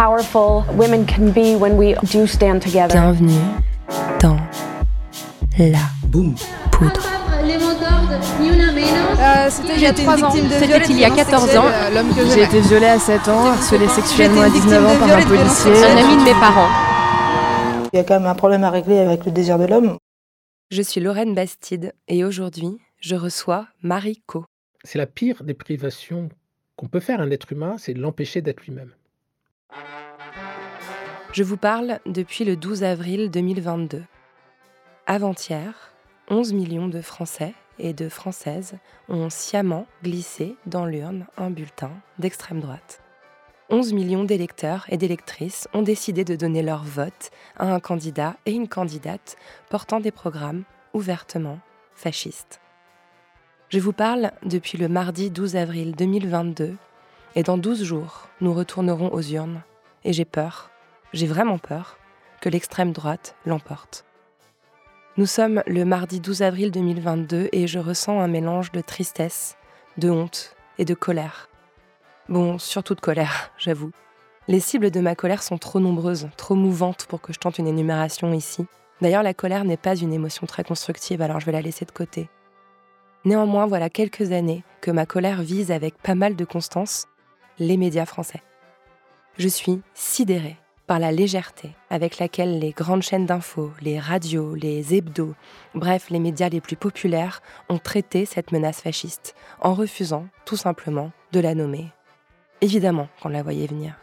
powerful women can be when we do stand together. Bienvenue dans la poudre. C'était il y a 3 ans. C'était il y a 14 ans. Que J'ai été violée à 7 ans, harcelée sexuellement à 19 ans par un policier. Un ami de mes parents. Il y a quand même un problème à régler avec le désir de l'homme. Je suis Lorraine Bastide et aujourd'hui, je reçois Marie Co. C'est la pire des privations qu'on peut faire à un être humain, c'est de l'empêcher d'être lui-même. Je vous parle depuis le 12 avril 2022. Avant-hier, 11 millions de Français et de Françaises ont sciemment glissé dans l'urne un bulletin d'extrême droite. 11 millions d'électeurs et d'électrices ont décidé de donner leur vote à un candidat et une candidate portant des programmes ouvertement fascistes. Je vous parle depuis le mardi 12 avril 2022 et dans 12 jours, nous retournerons aux urnes et j'ai peur, j'ai vraiment peur, que l'extrême droite l'emporte. Nous sommes le mardi 12 avril 2022 et je ressens un mélange de tristesse, de honte et de colère. Bon, surtout de colère, j'avoue. Les cibles de ma colère sont trop nombreuses, trop mouvantes pour que je tente une énumération ici. D'ailleurs, la colère n'est pas une émotion très constructive, alors je vais la laisser de côté. Néanmoins, voilà quelques années que ma colère vise avec pas mal de constance les médias français. Je suis sidérée par la légèreté avec laquelle les grandes chaînes d'infos, les radios, les hebdos, bref, les médias les plus populaires ont traité cette menace fasciste en refusant tout simplement de la nommer. Évidemment qu'on la voyait venir.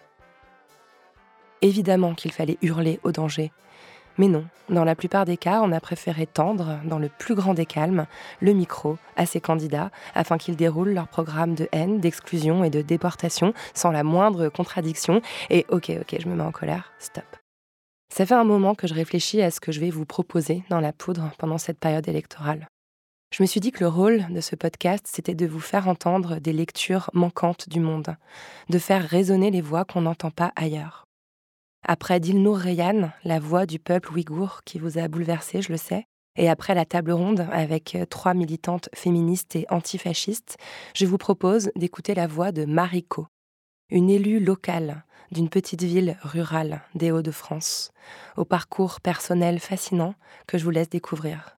Évidemment qu'il fallait hurler au danger. Mais non, dans la plupart des cas, on a préféré tendre, dans le plus grand des calmes, le micro à ces candidats afin qu'ils déroulent leur programme de haine, d'exclusion et de déportation sans la moindre contradiction. Et ok, ok, je me mets en colère, stop. Ça fait un moment que je réfléchis à ce que je vais vous proposer dans la poudre pendant cette période électorale. Je me suis dit que le rôle de ce podcast, c'était de vous faire entendre des lectures manquantes du monde, de faire résonner les voix qu'on n'entend pas ailleurs. Après Dilnour Reyhan, la voix du peuple ouïghour qui vous a bouleversé, je le sais, et après la table ronde avec euh, trois militantes féministes et antifascistes, je vous propose d'écouter la voix de Mariko, une élue locale d'une petite ville rurale des Hauts-de-France, au parcours personnel fascinant que je vous laisse découvrir.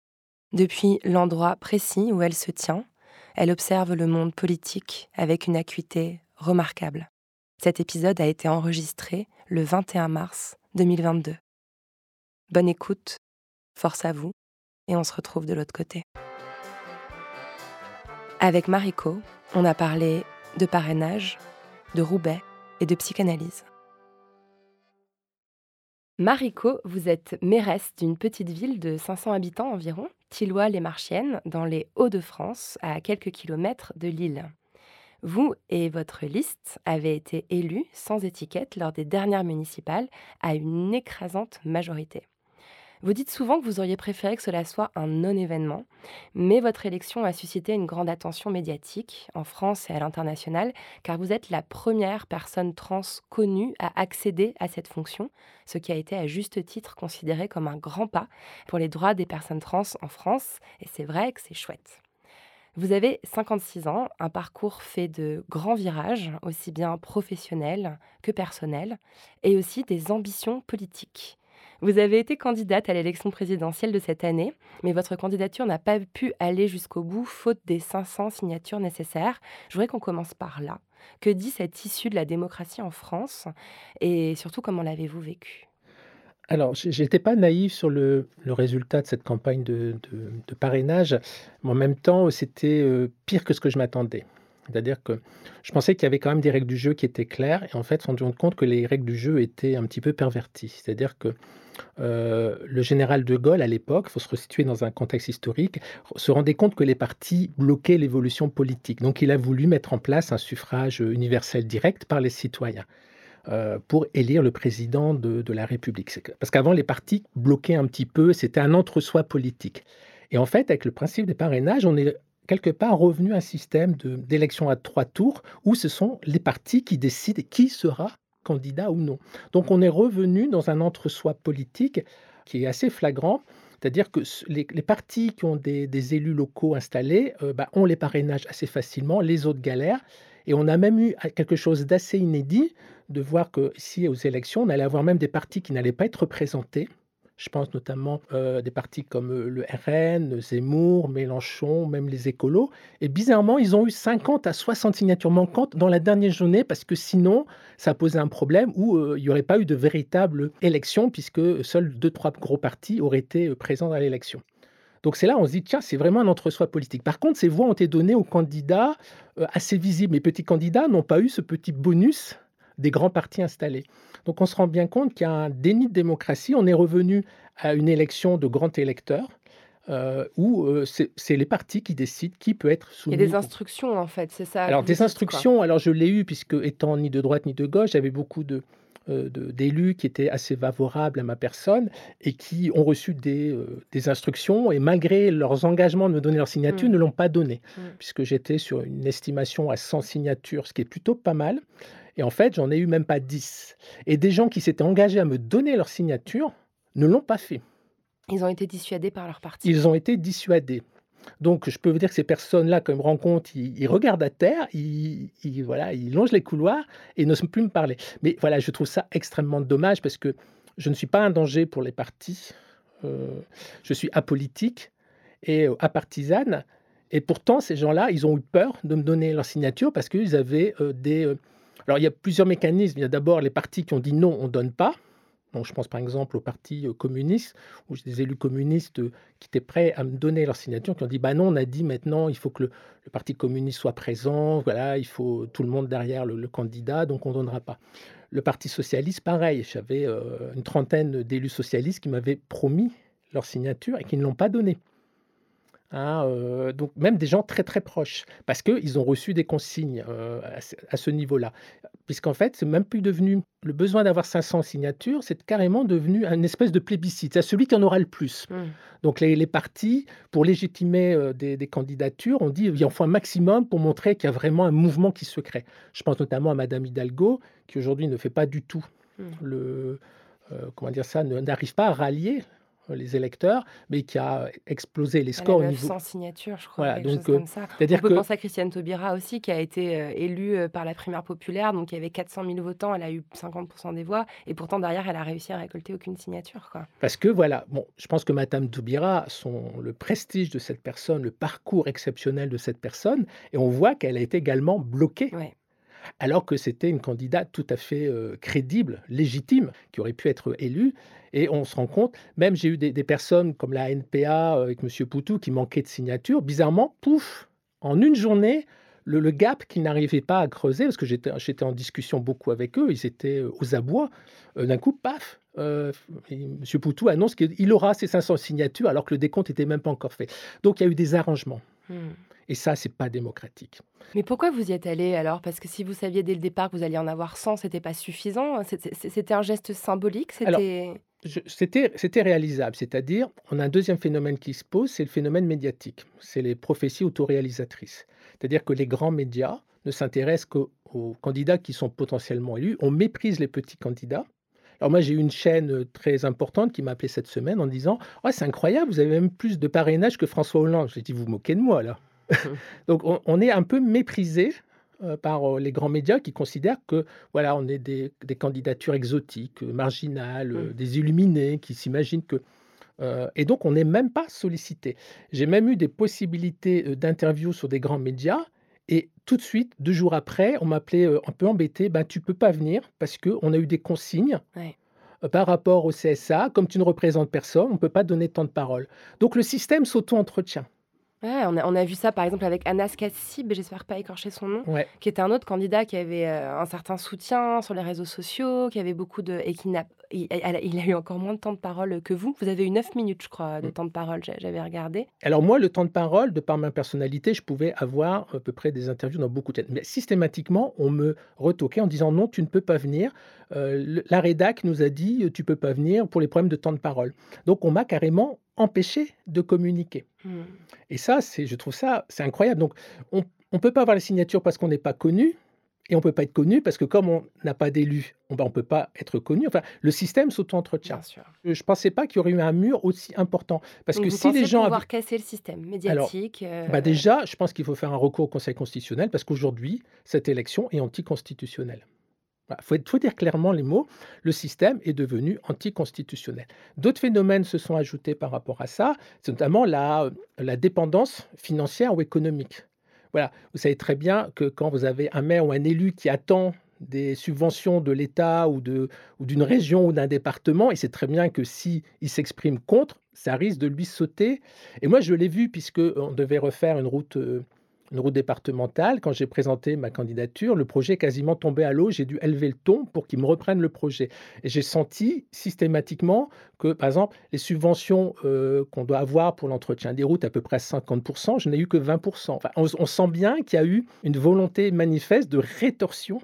Depuis l'endroit précis où elle se tient, elle observe le monde politique avec une acuité remarquable. Cet épisode a été enregistré le 21 mars 2022. Bonne écoute, force à vous, et on se retrouve de l'autre côté. Avec Mariko, on a parlé de parrainage, de Roubaix et de psychanalyse. Mariko, vous êtes mairesse d'une petite ville de 500 habitants environ, Tilloy-les-Marchiennes, dans les Hauts-de-France, à quelques kilomètres de Lille. Vous et votre liste avez été élus sans étiquette lors des dernières municipales à une écrasante majorité. Vous dites souvent que vous auriez préféré que cela soit un non-événement, mais votre élection a suscité une grande attention médiatique en France et à l'international, car vous êtes la première personne trans connue à accéder à cette fonction, ce qui a été à juste titre considéré comme un grand pas pour les droits des personnes trans en France, et c'est vrai que c'est chouette. Vous avez 56 ans, un parcours fait de grands virages, aussi bien professionnels que personnels, et aussi des ambitions politiques. Vous avez été candidate à l'élection présidentielle de cette année, mais votre candidature n'a pas pu aller jusqu'au bout faute des 500 signatures nécessaires. Je voudrais qu'on commence par là. Que dit cette issue de la démocratie en France et surtout comment l'avez-vous vécu Alors, je n'étais pas naïf sur le, résultat de cette campagne de parrainage, mais en même temps, c'était euh, pire que ce que je m'attendais. C'est-à-dire que je pensais qu'il y avait quand même des règles du jeu qui étaient claires, et en fait, on se rend compte que les règles du jeu étaient un petit peu perverties. C'est-à-dire que euh, le général de Gaulle, à l'époque, il faut se resituer dans un contexte historique, se rendait compte que les partis bloquaient l'évolution politique. Donc, il a voulu mettre en place un suffrage universel direct par les citoyens. Euh, pour élire le président de, la République. Parce qu'avant, les partis bloquaient un petit peu, c'était un entre-soi politique. Et en fait, avec le principe des parrainages, on est quelque part revenu à un système d'élection à trois tours où ce sont les partis qui décident qui sera candidat ou non. Donc on est revenu dans un entre-soi politique qui est assez flagrant. C'est-à-dire que les, partis qui ont des, des élus locaux installés euh, bah, ont les parrainages assez facilement, les autres galèrent. Et on a même eu quelque chose d'assez inédit de voir que ici aux élections, on allait avoir même des partis qui n'allaient pas être représentés. Je pense notamment euh, des partis comme euh, le RN, Zemmour, Mélenchon, même les écolos. Et bizarrement, ils ont eu 50 à 60 signatures manquantes dans la dernière journée parce que sinon, ça posait un problème où euh, il n'y aurait pas eu de véritable élection puisque seuls deux, trois gros partis auraient été euh, présents à l'élection. Donc c'est là on se dit, tiens, c'est vraiment un entre-soi politique. Par contre, ces voix ont été données aux candidats euh, assez visibles. Les petits candidats n'ont pas eu ce petit bonus des grands partis installés. Donc on se rend bien compte qu'il y a un déni de démocratie. On est revenu à une élection de grands électeurs euh, où euh, c'est les partis qui décident qui peut être Il y soumis. a des instructions en fait, c'est ça. alors, des instructions, alors je l'ai eu, puisque étant ni de droite ni de gauche, j'avais beaucoup de- d'élus qui étaient assez favorables à ma personne et qui ont reçu des, euh, des instructions et malgré leurs engagements de me donner leur signature, Mm. ne l'ont pas donné, Mm. puisque j'étais sur une estimation à 100 signatures, ce qui est plutôt pas mal. Et en fait, j'en ai eu même pas 10. Et des gens qui s'étaient engagés à me donner leur signature ne l'ont pas fait. Ils ont été dissuadés par leur parti. Ils ont été dissuadés. Donc, je peux vous dire que ces personnes-là, quand ils me rencontrent, ils, regardent à terre, ils, voilà, ils longent les couloirs et n'osent plus me parler. Mais voilà, je trouve ça extrêmement dommage parce que je ne suis pas un danger pour les partis. Euh, je suis apolitique et euh, apartisane. Et pourtant, ces gens-là, ils ont eu peur de me donner leur signature parce qu'ils avaient euh, des... Alors, il y a plusieurs mécanismes. Il y a d'abord les partis qui ont dit non, on ne donne pas. Donc, je pense par exemple au parti euh, communiste, où j'ai des élus communistes euh, qui étaient prêts à me donner leur signature, qui ont dit bah non, on a dit maintenant il faut que le, parti communiste soit présent, voilà, il faut tout le monde derrière le, candidat, donc on ne donnera pas. Le parti socialiste, pareil, j'avais euh, une trentaine d'élus socialistes qui m'avaient promis leur signature et qui ne l'ont pas donné. Hein, euh, donc même des gens très très proches, parce qu'ils ont reçu des consignes euh, à ce, à ce niveau-là. Puisqu'en fait, c'est même plus devenu le besoin d'avoir 500 signatures, c'est carrément devenu une espèce de plébiscite. C'est celui qui en aura le plus. Mm. Donc les, les partis, pour légitimer euh, des, des candidatures, on dit il en faut un maximum pour montrer qu'il y a vraiment un mouvement qui se crée. Je pense notamment à Madame Hidalgo, qui aujourd'hui ne fait pas du tout Mm. le, comment dire ça, n'arrive pas à rallier les électeurs, mais qui a explosé les Elle a scores au 900 niveau. signatures, je crois, Voilà, donc, euh, comme ça. On c'est-à-dire peut que penser à Christiane Taubira aussi, qui a été euh, élue euh, par la primaire populaire, donc il y avait 400 000 votants, elle a eu 50% des voix, et pourtant derrière, elle a réussi à récolter aucune signature. Quoi. Parce que voilà, bon, je pense que Madame Toubira, son, le prestige de cette personne, le parcours exceptionnel de cette personne, et on voit qu'elle a été également bloquée, Ouais. Alors que c'était une candidate tout à fait euh, crédible, légitime, qui aurait pu être élue. Et on se rend compte, même j'ai eu des, personnes comme la NPA euh, avec M. Poutou qui manquaient de signatures, bizarrement, pouf, en une journée, le, gap qu'ils n'arrivaient pas à creuser, parce que j'étais en discussion beaucoup avec eux, ils étaient euh, aux abois, d'un coup, paf, euh, M. Poutou annonce qu'il aura ses 500 signatures alors que le décompte n'était même pas encore fait. Donc il y a eu des arrangements. Hmm. Et ça, c'est pas démocratique. Mais pourquoi vous y êtes allé alors? Parce que si vous saviez dès le départ que vous alliez en avoir 100, c'était pas suffisant? C'était un geste symbolique? C'était. Réalisable, c'est-à-dire, on a un deuxième phénomène qui se pose, c'est le phénomène médiatique. C'est les prophéties autoréalisatrices. C'est-à-dire que les grands médias ne s'intéressent qu'aux aux candidats qui sont potentiellement élus. On méprise les petits candidats. Alors moi, j'ai eu une chaîne euh, très importante qui m'a appelé cette semaine en disant «Oh, c'est incroyable, vous avez même plus de parrainage que François Hollande». J'ai dit «Vous vous moquez de moi, là». Donc on, on est un peu méprisé euh, par euh, les grands médias qui considèrent que voilà, on est des, des candidatures exotiques, euh, marginales, Mm. des illuminés qui s'imaginent que et donc on n'est même pas sollicité. J'ai même eu des possibilités d'interview sur des grands médias et tout de suite, deux jours après, on m'appelait un peu embêté, ben tu peux pas venir parce que on a eu des consignes Ouais. par rapport au CSA, comme tu ne représentes personne, on ne peut pas donner tant de parole. Donc le système s'auto-entretient. Ouais, on a, on a vu ça par exemple avec Anas Kassib, j'espère pas écorcher son nom, Ouais. qui était un autre candidat qui avait euh, un certain soutien sur les réseaux sociaux, qui avait beaucoup de. et qui n'a. Il, a- il a eu encore moins de temps de parole que vous. Vous avez eu 9 minutes, je crois, de Mm. temps de parole, j'a- j'avais regardé. Alors moi, le temps de parole, de par ma personnalité, je pouvais avoir à peu près des interviews dans beaucoup de chaînes. Mais systématiquement, on me retoquait en disant non, tu ne peux pas venir. Euh, la rédac nous a dit euh, tu peux pas venir pour les problèmes de temps de parole. Donc on m'a carrément empêché de communiquer. Hmm. Et ça, c'est, je trouve ça, c'est incroyable. Donc on ne peut pas avoir la signature parce qu'on n'est pas connu. Et on ne peut pas être connu parce que comme on n'a pas d'élu, on ne peut pas être connu. Enfin, le système s'auto-entretient. Bien sûr. Je ne pensais pas qu'il y aurait eu un mur aussi important. Parce Donc que vous si les gens avaient- pouvoir casser le système médiatique. euh, bah déjà, je pense qu'il faut faire un recours au Conseil constitutionnel parce qu'aujourd'hui, cette élection est anticonstitutionnelle. Il faut, être- faut dire clairement les mots. Le système est devenu anticonstitutionnel. D'autres phénomènes se sont ajoutés par rapport à ça, c'est notamment la, la dépendance financière ou économique. Voilà, vous savez très bien que quand vous avez un maire ou un élu qui attend des subventions de l'État ou de- ou d'une région ou d'un département, il sait très bien que si s'exprime contre, ça risque de lui sauter et moi, je l'ai vu puisque on devait refaire une route, euh, une route départementale. Quand j'ai présenté ma candidature, le projet est quasiment tombé à l'eau. J'ai dû élever le ton pour qu'ils me reprennent le projet. Et j'ai senti systématiquement que, par exemple, les subventions euh, qu'on doit avoir pour l'entretien des routes, à peu près 50%, je n'ai eu que 20%. Enfin, on, sent bien qu'il y a eu une volonté manifeste de rétorsion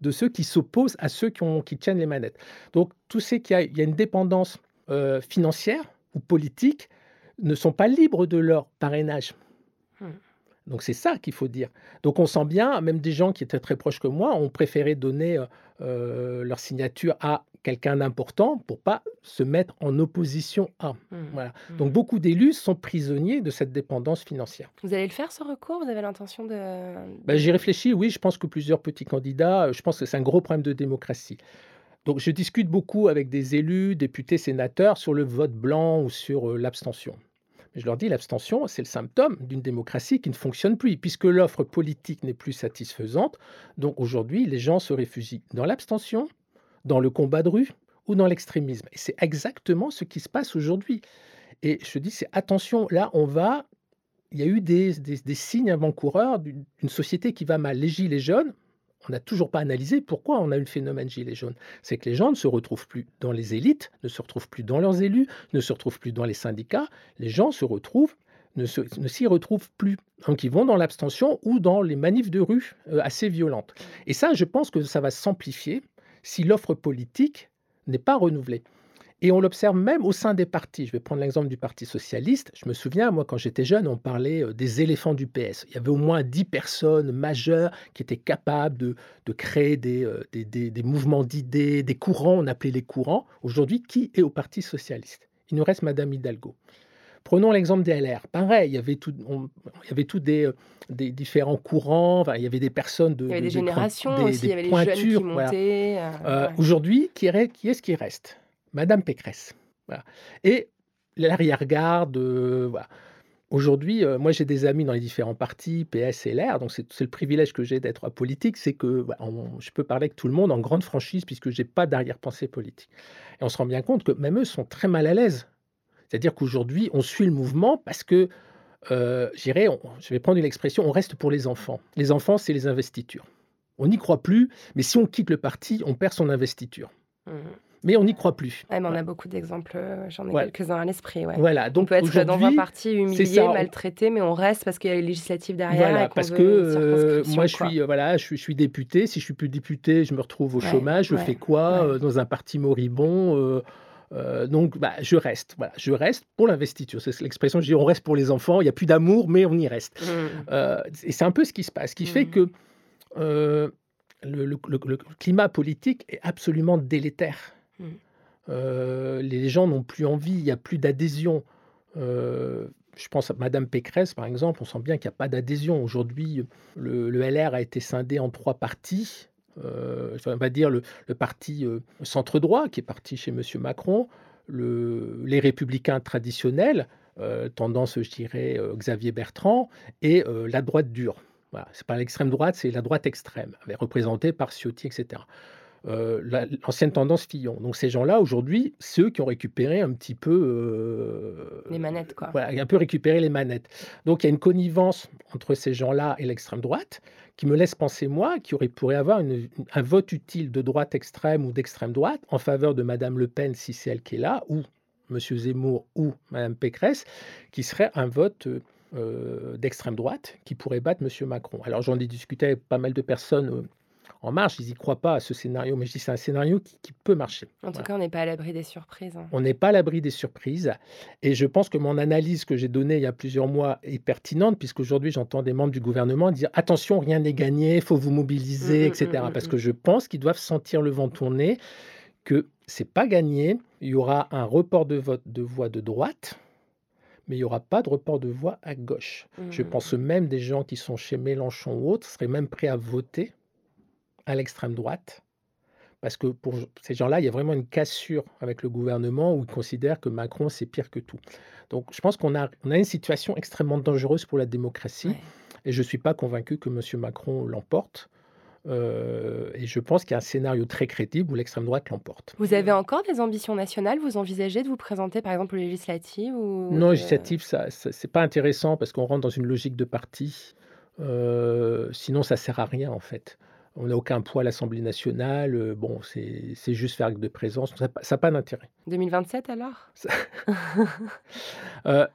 de ceux qui s'opposent à ceux qui, tiennent les manettes. Donc, tous ceux qui a, il y a une dépendance euh, financière ou politique ne sont pas libres de leur parrainage. Hmm. Donc c'est ça qu'il faut dire. Donc on sent bien, même des gens qui étaient très proches que moi ont préféré donner euh, euh, leur signature à quelqu'un d'important pour pas se mettre en opposition à. hmm, Voilà. hmm. Donc beaucoup d'élus sont prisonniers de cette dépendance financière. Vous allez le faire ce recours? Vous avez l'intention de. Ben, J'y réfléchis, oui, je pense que plusieurs petits candidats, euh, je pense que c'est un gros problème de démocratie. Donc je discute beaucoup avec des élus, députés, sénateurs sur le vote blanc ou sur l'abstention. Je leur dis, l'abstention, c'est le symptôme d'une démocratie qui ne fonctionne plus, puisque l'offre politique n'est plus satisfaisante. Donc aujourd'hui, les gens se réfugient dans l'abstention, dans le combat de rue ou dans l'extrémisme. Et c'est exactement ce qui se passe aujourd'hui. Et je dis, c'est attention, là, on va il y a eu des, des- des signes avant-coureurs d'une d'une société qui va mal. Les gilets jaunes, on n'a toujours pas analysé pourquoi on a eu le phénomène gilets jaunes. C'est que les gens ne se retrouvent plus dans les élites, ne se retrouvent plus dans leurs élus, ne se retrouvent plus dans les syndicats. Les gens se retrouvent, ne s'y retrouvent plus. Donc ils vont dans l'abstention ou dans les manifs de rue euh, assez violentes. Et ça, je pense que ça va s'amplifier si l'offre politique n'est pas renouvelée. Et on l'observe même au sein des partis. Je vais prendre l'exemple du Parti socialiste. Je me souviens, moi, quand j'étais jeune, on parlait euh, des éléphants du PS. Il y avait au moins 10 personnes majeures qui étaient capables de, de créer des, euh, des, des- des mouvements d'idées, des courants, on appelait les courants. Aujourd'hui, qui est au Parti socialiste? Il nous reste Madame Hidalgo. Prenons l'exemple des LR. Pareil, il y avait tout, on- il y avait tout des, euh, des différents courants. Enfin, il y avait des personnes de. Il y avait de- des générations des- aussi, des il y avait les jeunes qui voilà. montaient. euh, ouais. Aujourd'hui, qui, est- qui est-ce qui reste? Madame Pécresse. Et l'arrière-garde, euh. Aujourd'hui, euh, moi j'ai des amis dans les différents partis, PS et LR, donc c'est le privilège que j'ai d'être politique, c'est que on- je peux parler avec tout le monde en grande franchise puisque j'ai pas d'arrière-pensée politique. Et on se rend bien compte que même eux sont très mal à l'aise. C'est-à-dire qu'aujourd'hui, on suit le mouvement parce que, euh, je je vais prendre une expression, on reste pour les enfants. Les enfants, c'est les investitures. On n'y croit plus, mais si on quitte le parti, on perd son investiture. Mhm. Mais on n'y croit plus. Ouais, mais on a beaucoup d'exemples, euh, j'en ai Ouais. quelques-uns à l'esprit. Ouais. Voilà, On donc peut être dans un parti humilié, on- maltraité, mais on reste parce qu'il y a les législatives derrière. Voilà, et parce veut que euh, moi je suis, euh, voilà, je suis, je suis député. Si je suis plus député, je me retrouve au chômage. Je fais quoi euh, dans un parti moribond euh, Donc, bah, je reste. Voilà, je reste pour l'investiture. C'est l'expression. Je dis, on reste pour les enfants. Il n'y a plus d'amour, mais on y reste. Euh, et c'est un peu ce qui se passe, ce qui fait Mhm. que euh, le, le- le- le climat politique est absolument délétère. Mhm. Euh, les gens n'ont plus envie, il n'y a plus d'adhésion. Euh, je pense à Madame Pécresse, par exemple, on sent bien qu'il n'y a pas d'adhésion. Aujourd'hui, le, LR a été scindé en trois partis. Euh, on va dire le, parti euh, centre-droit, qui est parti chez M. Macron, le- les républicains traditionnels, tendance, je dirais, Xavier Bertrand, et la droite dure. Voilà. C'est pas l'extrême droite, c'est la droite extrême, représentée par Ciotti, etc. euh, la- l'ancienne tendance Fillon. Donc ces gens-là, aujourd'hui, ceux qui ont récupéré un petit peu... euh, Les manettes, quoi. Voilà, un peu récupéré les manettes. Donc il y a une connivence entre ces gens-là et l'extrême droite qui me laisse penser, moi, qu'il aurait, pourrait avoir une- un vote utile de droite extrême ou d'extrême droite en faveur de Madame Le Pen, si c'est elle qui est là, ou Monsieur Zemmour ou Madame Pécresse, qui serait un vote euh, d'extrême droite qui pourrait battre Monsieur Macron. Alors j'en ai discuté avec pas mal de personnes en marche, ils n'y croient pas à ce scénario, mais je dis c'est un scénario qui, qui peut marcher. En tout Voilà. cas, on n'est pas à l'abri des surprises. hein. On n'est pas à l'abri des surprises. Et je pense que mon analyse que j'ai donnée il y a plusieurs mois est pertinente, puisqu'aujourd'hui, j'entends des membres du gouvernement dire attention, rien n'est gagné, il faut vous mobiliser, Mm, mm, etc. mm, mm, Parce que je pense qu'ils doivent sentir le vent tourner, que c'est pas gagné. Il y aura un report de vote de voix de droite, mais il n'y aura pas de report de voix à gauche. Je pense même des gens qui sont chez Mélenchon ou autres seraient même prêts à voter à l'extrême droite. Parce que pour ces gens-là, il y a vraiment une cassure avec le gouvernement où ils considèrent que Macron, c'est pire que tout. Donc je pense qu'on a, on a une situation extrêmement dangereuse pour la démocratie. Ouais. Et je ne suis pas convaincu que M. Macron l'emporte. Euh, et je pense qu'il y a un scénario très crédible où l'extrême droite l'emporte. Vous avez encore des ambitions nationales? Vous envisagez de vous présenter, par exemple, aux législatives ou Non, législatif, ça, ça- c'est pas intéressant parce qu'on rentre dans une logique de parti. Euh, sinon, ça sert à rien en fait. On n'a aucun poids à l'Assemblée nationale. euh, bon, c'est juste faire de présence. Ça n'a pas d'intérêt. 2027 alors? Euh,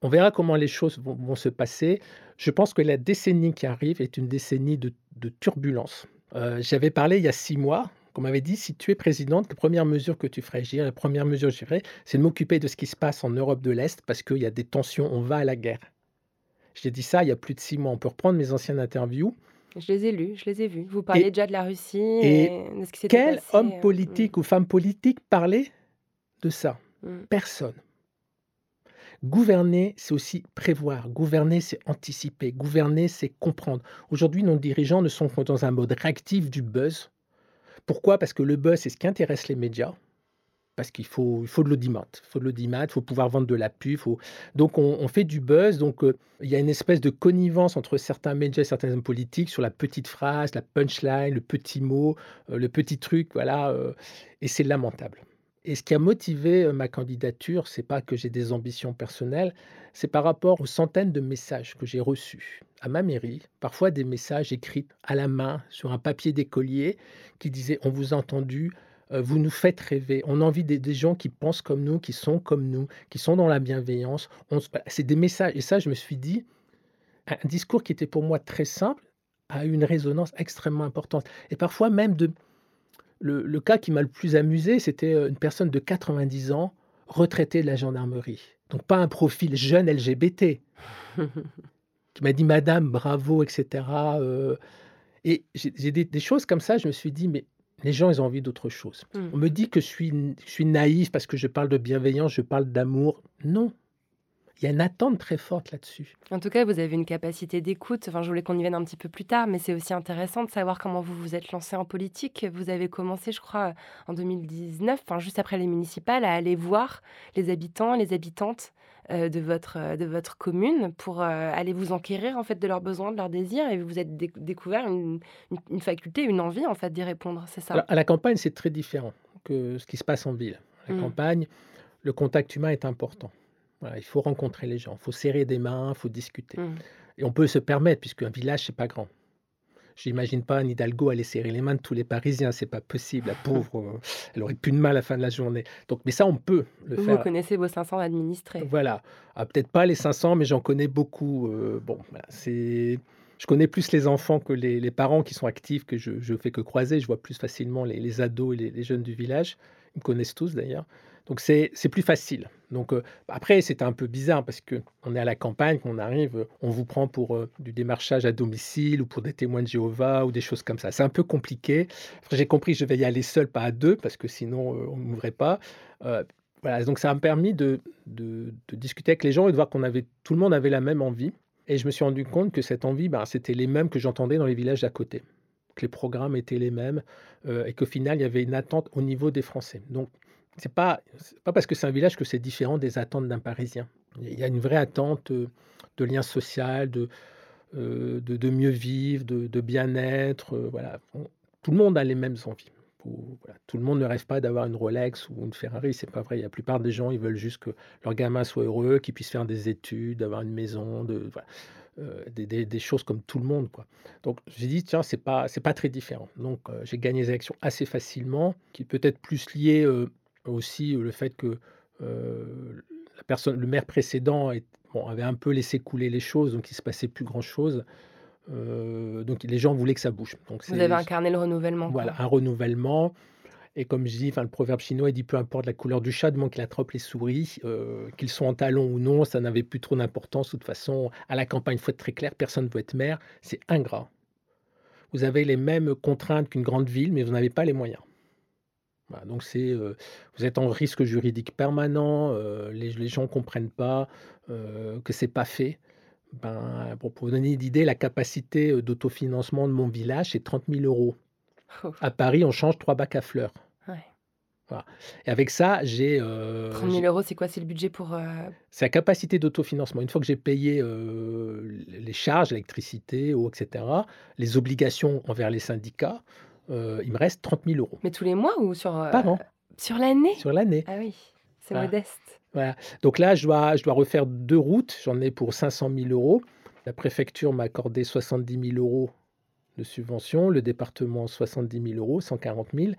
on verra comment les choses vont, vont se passer. Je pense que la décennie qui arrive est une décennie de, de turbulence. Euh, J'avais parlé il y a six mois, qu'on m'avait dit si tu es présidente, la première mesure que tu ferais, dirais, la première mesure que je ferais, c'est de m'occuper de ce qui se passe en Europe de l'Est parce qu'il y a des tensions, on va à la guerre. J'ai dit ça il y a plus de six mois. On peut reprendre mes anciennes interviews. Je les ai lus, je les ai vus. Vous parliez Et- déjà de la Russie et et, de ce qui s'était Quel passé, homme euh, politique ou femme politique parlait de ça mm, mm. Personne. Gouverner, c'est aussi prévoir. Gouverner, c'est anticiper. Gouverner, c'est comprendre. Aujourd'hui, nos dirigeants ne sont que dans un mode réactif du buzz. Pourquoi? Parce que le buzz, c'est ce qui intéresse les médias. Parce qu'il faut, il faut de l'audimat. Il faut de l'audimat, il faut pouvoir vendre de la pub. faut- Donc, on, fait du buzz. Donc, euh, il y a une espèce de connivence entre certains médias et certains hommes politiques sur la petite phrase, la punchline, le petit mot, euh, le petit truc. Voilà. euh, et c'est lamentable. Et ce qui a motivé ma candidature, c'est pas que j'ai des ambitions personnelles, c'est par rapport aux centaines de messages que j'ai reçus à ma mairie, parfois des messages écrits à la main sur un papier d'écolier qui disaient On vous a entendu, vous nous faites rêver, on a envie des, des gens qui pensent comme nous, qui sont comme nous, qui sont dans la bienveillance. Voilà, C'est des messages. Et ça, je me suis dit, un discours qui était pour moi très simple a eu une résonance extrêmement importante. Et parfois même de, le, le cas qui m'a le plus amusé, c'était euh, une personne de 90 ans, retraitée de la gendarmerie. Donc pas un profil jeune LGBT, qui m'a dit Madame, bravo, etc. euh, et j'ai j'ai des, des choses comme ça, je me suis dit, mais les gens, ils ont envie d'autre chose. Mm. On me dit que je suis, je suis naïf parce que je parle de bienveillance, je parle d'amour. Non. Il y a une attente très forte là-dessus. En tout cas, vous avez une capacité d'écoute. Enfin, je voulais qu'on y vienne un petit peu plus tard, mais c'est aussi intéressant de savoir comment vous vous êtes lancé en politique. Vous avez commencé, je crois, en 2019, enfin, juste après les municipales, à aller voir les habitants, les habitantes de, votre, euh, de votre commune pour euh, aller vous enquérir en fait de leurs besoins, de leurs désirs, et vous êtes dé- découvert une, une- faculté, une envie en fait d'y répondre. C'est ça? Alors, à la campagne, c'est très différent que ce qui se passe en ville. À la Mm. campagne, le contact humain est important. Voilà, il faut rencontrer les gens, il faut serrer des mains, il faut discuter. Mm. Et on peut se permettre, puisqu'un village, c'est pas grand. J'imagine pas Anne Hidalgo aller serrer les mains de tous les Parisiens, c'est pas possible. La pauvre, euh, elle aurait plus de mal à la fin de la journée. Donc, mais ça, on peut le Vous faire. connaissez vos 500 administrés. Voilà. Ah, Peut-être pas les 500, mais j'en connais beaucoup. euh, bon, voilà, c'est. Je connais plus les enfants que les, parents qui sont actifs, que je, je fais que croiser. Je vois plus facilement les, ados et les, jeunes du village. Ils me connaissent tous d'ailleurs. Donc c'est c'est plus facile. Donc euh, après, c'était un peu bizarre parce que on est à la campagne, qu'on arrive, on vous prend pour euh, du démarchage à domicile ou pour des témoins de Jéhovah ou des choses comme ça. C'est un peu compliqué. J'ai compris je vais y aller seul, pas à deux, parce que sinon euh, on m'ouvrait pas. Euh, voilà, donc ça m'a permis de, de, de discuter avec les gens et de voir qu'on avait tout le monde avait la même envie. Et je me suis rendu compte que cette envie, ben, c'était les mêmes que j'entendais dans les villages d'à côté, que les programmes étaient les mêmes euh, et qu'au final il y avait une attente au niveau des Français. Donc c'est pas c'est pas parce que c'est un village que c'est différent des attentes d'un Parisien. Il y a une vraie attente euh, de lien social, de, euh, de, de mieux vivre, de, bien-être. voilà, tout le monde a les mêmes envies. Tout le monde ne rêve pas d'avoir une Rolex ou une Ferrari, c'est pas vrai. La plupart des gens, ils veulent juste que leur gamin soit heureux, qu'il puisse faire des études, avoir une maison, euh, des, choses comme tout le monde, quoi. Donc j'ai dit tiens, c'est pas c'est pas très différent. Donc euh, j'ai gagné les élections assez facilement, qui peut-être plus lié euh, aussi au le fait que la personne, le maire précédent avait un peu laissé couler les choses, donc il se passait plus grand chose. donc les gens voulaient que ça bouge. Donc Vous avez incarné le renouvellement. quoi. voilà, un renouvellement. Et comme je dis, enfin, le proverbe chinois, il dit peu importe la couleur du chat, du moment qu'il attrape les souris, euh, qu'ils sont en talons ou non, ça n'avait plus trop d'importance. De toute façon, à la campagne, il faut être très clair, personne ne veut être maire, c'est ingrat. Vous avez les mêmes contraintes qu'une grande ville, mais vous n'avez pas les moyens. Voilà, donc c'est, euh, vous êtes en risque juridique permanent, euh, les, les gens ne comprennent pas euh, que c'est pas fait. Ben, pour, pour vous donner une idée, la capacité euh, d'autofinancement de mon village, c'est 30 000 euros. Oh, À Paris, on change trois bacs à fleurs. ouais. Et avec ça, j'ai. euh, 30 000 j'ai- euros, c'est quoi? C'est le budget pour. euh, c'est la capacité d'autofinancement. Une fois que j'ai payé euh, les charges, électricité, eau, etc., les obligations envers les syndicats, euh, il me reste 30 000 euros Mais tous les mois ou sur. euh, par an, Sur l'année? Sur l'année. Ah oui, c'est Voilà. modeste. Voilà. Donc là, je dois, je dois refaire deux routes. J'en ai pour 500 000 euros. La préfecture m'a accordé 70 000 euros de subvention, le département 70 000 euros, 140 000.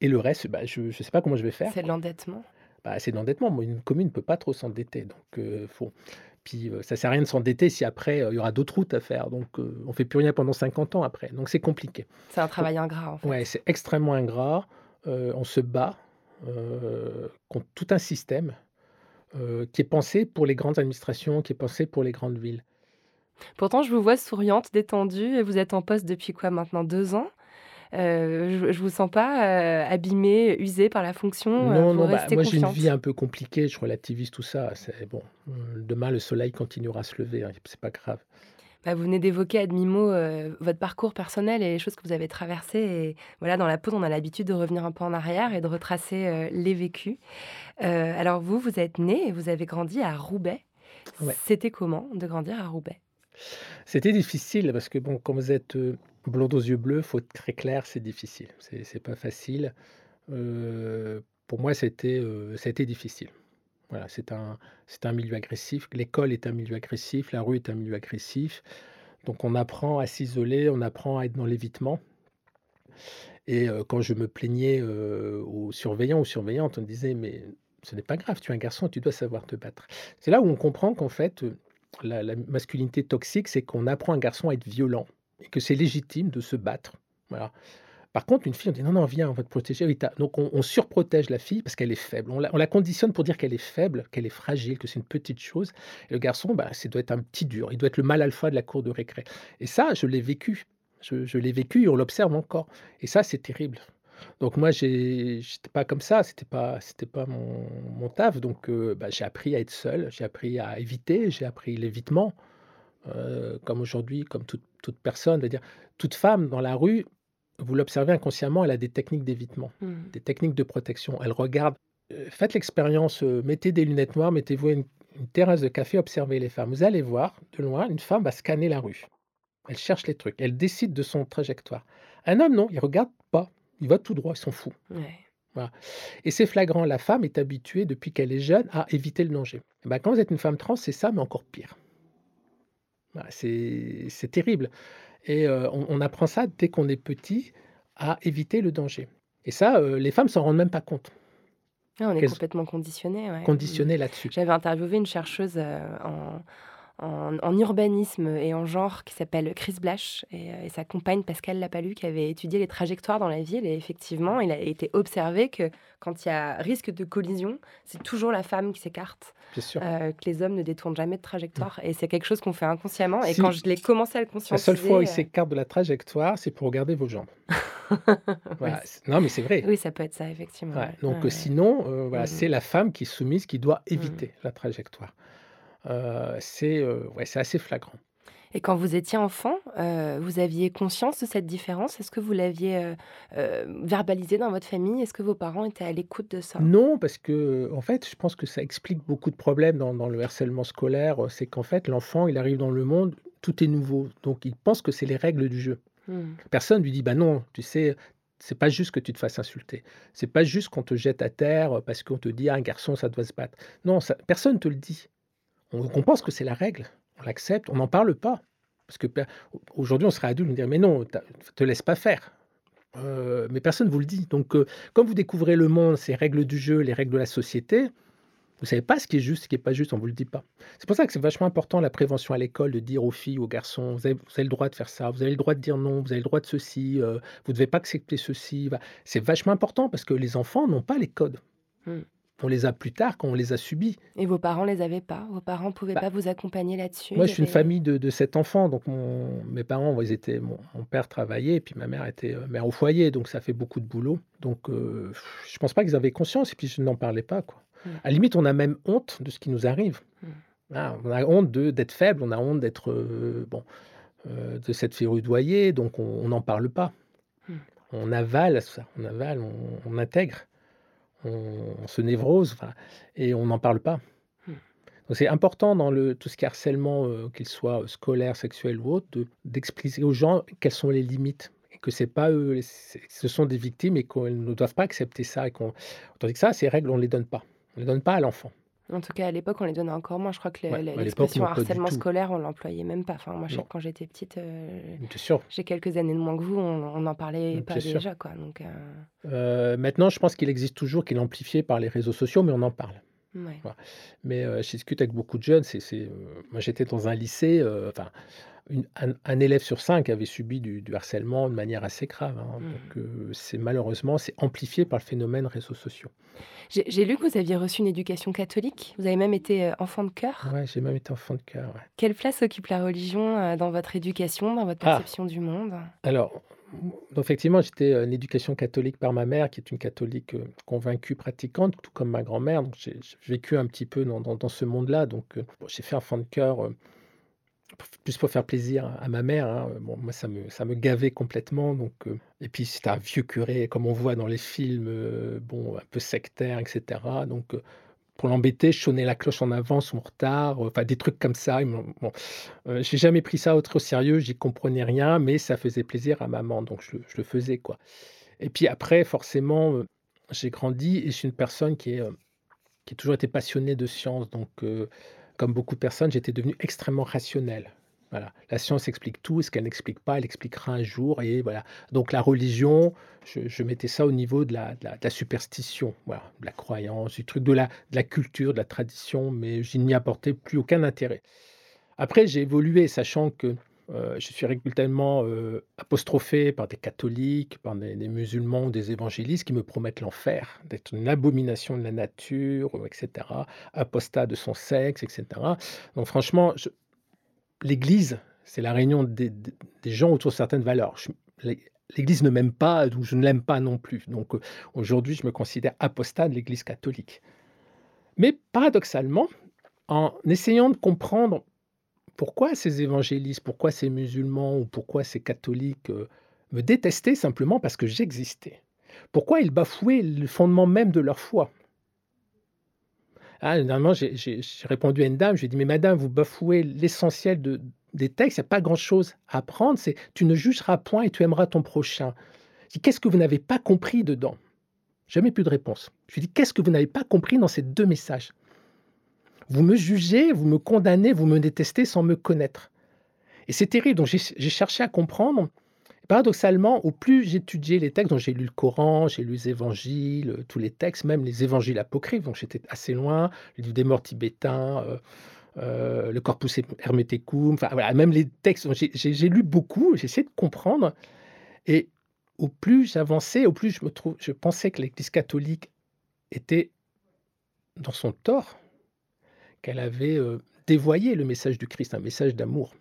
Et le reste, bah, je ne sais pas comment je vais faire. C'est de l'endettement. Bah, c'est de l'endettement. Une commune ne peut pas trop s'endetter. Donc, euh, faut... Puis, euh, ça ne sert à rien de s'endetter si après, euh, il y aura d'autres routes à faire. Donc, on ne fait plus rien pendant 50 ans après. Donc, c'est compliqué. C'est un travail ingrat, en fait. Ouais, c'est extrêmement ingrat. On se bat contre tout un système euh, qui est pensé pour les grandes administrations, qui est pensé pour les grandes villes. Pourtant, je vous vois souriante, détendue, et vous êtes en poste depuis quoi maintenant Deux ans? Euh, je, je vous sens pas euh, abîmée, usée par la fonction. euh, non, vous non, bah, moi j'ai une vie un peu compliquée, je relativise tout ça. C'est bon. euh, Demain, le soleil continuera à se lever, hein, c'est pas grave. Bah, vous venez d'évoquer à demi-mot euh, votre parcours personnel et les choses que vous avez traversées. Et voilà, dans la pause, on a l'habitude de revenir un peu en arrière et de retracer euh, les vécus. Euh, alors vous, vous êtes né et vous avez grandi à Roubaix. Ouais. C'était comment de grandir à Roubaix? C'était difficile parce que bon, quand vous êtes blonde aux yeux bleus, faut être très clair, c'est difficile. C'est pas facile. Pour moi, c'était été difficile. Voilà, c'est un, c'est un milieu agressif. L'école est un milieu agressif, la rue est un milieu agressif. Donc on apprend à s'isoler, on apprend à être dans l'évitement. Et euh, quand je me plaignais euh, aux surveillants ou surveillantes, on me disait mais ce n'est pas grave, tu es un garçon, tu dois savoir te battre. C'est là où on comprend qu'en fait, euh, la, la masculinité toxique, c'est qu'on apprend un garçon à être violent et que c'est légitime de se battre. Voilà. Par contre, une fille, on dit non, non, viens, on va te protéger. Oui, Donc, on, surprotège la fille parce qu'elle est faible. On la, on la conditionne pour dire qu'elle est faible, qu'elle est fragile, que c'est une petite chose. Et le garçon, bah, c'est doit être un petit dur. Il doit être le mal alpha de la cour de récré. Et ça, je l'ai vécu. Je, l'ai vécu et on l'observe encore. Et ça, c'est terrible. Donc moi, j'étais pas comme ça. C'était pas, c'était pas mon, taf. Donc, euh, bah, j'ai appris à être seul. J'ai appris à éviter. J'ai appris l'évitement. Euh, comme aujourd'hui, comme toute, toute personne, dire toute femme dans la rue, vous l'observez inconsciemment, elle a des techniques d'évitement, Hmm. des techniques de protection. Elle regarde, euh, faites l'expérience, euh, mettez des lunettes noires, mettez-vous à une, une terrasse de café, observez les femmes. Vous allez voir, de loin, une femme va scanner la rue. Elle cherche les trucs, elle décide de son trajectoire. Un homme, non, il regarde pas, il va tout droit, il s'en fout. Ouais. Et c'est flagrant, la femme est habituée depuis qu'elle est jeune à éviter le danger. Eh ben, quand vous êtes une femme trans, c'est ça, mais encore pire. Voilà, c'est terrible. Et euh, on, on apprend ça dès qu'on est petit à éviter le danger. Et ça, euh, les femmes s'en rendent même pas compte, Ah, on est complètement conditionné. ouais. conditionnées là-dessus. J'avais interviewé une chercheuse euh, en, en, en urbanisme et en genre qui s'appelle Chris Blash et, euh, et sa compagne Pascal Lapalu qui avait étudié les trajectoires dans la ville. Et effectivement, il a été observé que quand il y a risque de collision, c'est toujours la femme qui s'écarte, Bien sûr. euh, que les hommes ne détournent jamais de trajectoire. Et c'est quelque chose qu'on fait inconsciemment. Et Si- quand je l'ai commencé à le La conscientiser... seule fois où ils euh, s'écartent de la trajectoire, c'est pour regarder vos jambes. Voilà, c'est- Non, mais c'est vrai. Oui, ça peut être ça, effectivement. Ouais, ouais. donc Ouais, euh, sinon, euh, voilà, c'est la femme qui est soumise, qui doit éviter la trajectoire. Euh, c'est euh, ouais, assez flagrant. Et quand vous étiez enfant, euh, vous aviez conscience de cette différence? Est-ce que vous l'aviez euh, euh, verbalisé dans votre famille? Est-ce que vos parents étaient à l'écoute de ça? Non, parce que en fait, je pense que ça explique beaucoup de problèmes dans, dans le harcèlement scolaire. C'est qu'en fait, l'enfant, il arrive dans le monde, tout est nouveau, donc il pense que c'est les règles du jeu. Hmm. Personne lui dit, bah non, tu sais, c'est pas juste que tu te fasses insulter. C'est pas juste qu'on te jette à terre parce qu'on te dit: «Ah, un garçon, ça doit se battre». Non, ça personne te le dit. On on pense que c'est la règle, on l'accepte, on n'en parle pas. Parce que aujourd'hui, on serait adulte, on dirait: «Mais non, te laisse pas faire». Heu, mais personne ne vous le dit. Donc, heu, comme vous découvrez le monde, ses règles du jeu, les règles de la société, vous savez pas ce qui est juste, ce qui est pas juste, on vous le dit pas. C'est pour ça que c'est vachement important la prévention à l'école de dire aux filles, aux garçons: «Vous avez le droit de faire ça, vous avez le droit de dire non, vous avez le droit de ceci, heu, vous devez pas accepter ceci». C'est vachement important parce que les enfants n'ont pas les codes. Mmh. On les a plus tard quand on les a subis. Et vos parents les avaient pas? Vos parents pouvaient Bah pas vous accompagner là-dessus? Moi, je suis une famille de de 7 enfants, donc mon mes parents, ils étaient mon mon père travaillait et puis ma mère était, heu, mère au foyer, donc ça fait beaucoup de boulot. Donc, heu, je pense pas qu'ils avaient conscience et puis je n'en parlais pas, quoi. Mmh. À la limite, on a même honte de ce qui nous arrive. Mmh. Ah, on a honte d'être faible, on a honte d'être, heu, bon, heu, de s'être fait rudoyer, donc on on n'en parle pas. Mmh. On avale ça, on avale, on on intègre, on on se névrose, et on n'en parle pas. Donc c'est important dans le tout ce qui est harcèlement, heu, qu'il soit, heu, scolaire, sexuel ou autre, de d'expliquer aux gens quelles sont les limites et que c'est pas eux, ce sont des victimes et qu'elles ne doivent pas accepter ça et qu'on tandis que ça, ces règles, on les donne pas. On les donne pas à l'enfant. En tout cas, à l'époque, on les donnait encore moins. Je crois que Ouais, l'expression du harcèlement scolaire, on l'employait même pas. Enfin, moi, je sais Non. que quand j'étais petite, sûr. j'ai quelques années de moins que vous, on n'en parlait pas sûr. déjà, quoi, donc heu, Heu, maintenant, je pense qu'il existe toujours, qu'il est amplifié par les réseaux sociaux, mais on en parle. Voilà. Mais, je discute avec beaucoup de jeunes, c'est moi j'étais dans un lycée, enfin, une un un élève sur 5 avait subi du du harcèlement de manière assez grave, hein, Mmh. donc, heu, c'est malheureusement, c'est amplifié par le phénomène réseaux sociaux. J'ai lu que vous aviez reçu une éducation catholique. Vous avez même été, heu, enfant de chœur. Ouais, j'ai même été enfant de ouais. Quelle place occupe la religion, heu, dans votre éducation, dans votre Ah! perception du monde? Alors, effectivement, j'étais, une éducation catholique par ma mère qui est une catholique, convaincue, pratiquante, tout comme ma grand-mère, donc j'ai vécu un petit peu dans dans dans ce monde-là, donc, bon, j'ai fait enfant de p plus pour faire plaisir à ma mère, hein, heu, bon, moi ça me ça me gavait complètement, donc, heu et puis c'était un vieux curé comme on voit dans les films, heu, bon, un peu sectaire et cetera, donc, pour l'embêter, je sonnais la cloche en avance ou en retard, enfin des trucs comme ça, bon, j'ai jamais pris ça au sérieux, j'y comprenais rien, mais ça faisait plaisir à maman, donc je le faisais, quoi. Et puis après, forcément, j'ai grandi et je suis une personne qui est, qui a toujours été passionnée de science, donc, comme beaucoup de personnes, j'étais devenu extrêmement rationnel. Voilà, la science explique tout ce qu'elle n'explique pas, elle expliquera un jour et voilà. Donc la religion, je mettais ça au niveau de la superstition, voilà, de la croyance, du truc de la de la culture, de la tradition, mais je n'y apportais plus aucun intérêt. Après, j'ai évolué, sachant que, heu, je suis régulièrement, heu, apostrophé par des catholiques, par des des musulmans ou des évangélistes qui me promettent l'enfer, d'être une abomination de la nature, heu et cetera, apostat de son sexe et cetera. Donc franchement, l'Église, c'est la réunion des gens autour de certaines valeurs. L'Église ne m'aime pas, donc je ne l'aime pas non plus. Donc, heu, aujourd'hui, je me considère apostat de l'Église catholique. Mais paradoxalement, en essayant de comprendre pourquoi ces évangélistes, pourquoi ces musulmans ou pourquoi ces catholiques, heu, me détestaient simplement parce que j'existais? Pourquoi ils bafouaient le fondement même de leur foi? Ah, dernièrement, j'ai j'ai j'ai répondu à une dame, je lui ai dit: «Mais madame, vous bafouez l'essentiel de des textes, il y a pas grand-chose à apprendre, c'est: "Tu ne jugeras point et tu aimeras ton prochain"». Je «Qu'est-ce que vous n'avez pas compris dedans?» Jamais plus de réponse. Je lui dis: «Qu'est-ce que vous n'avez pas compris dans ces 2 messages? Vous me jugez, vous me condamnez, vous me détestez sans me connaître». Et c'est terrible, donc j'ai cherché à comprendre. Paradoxalement, au plus j'étudiais les textes, donc j'ai lu le Coran, j'ai lu les évangiles, heu, tous les textes, même les évangiles apocryphes, donc j'étais assez loin, le livre des morts tibétains, heu heu, le Corpus Hermeticum, enfin voilà, même les textes, j'ai lu beaucoup, j'ai essayé de comprendre et au plus j'avançais, au plus je me trou je pensais que l'Église catholique était dans son tort, qu'elle avait, heu, dévoyé le message du Christ, un message d'amour.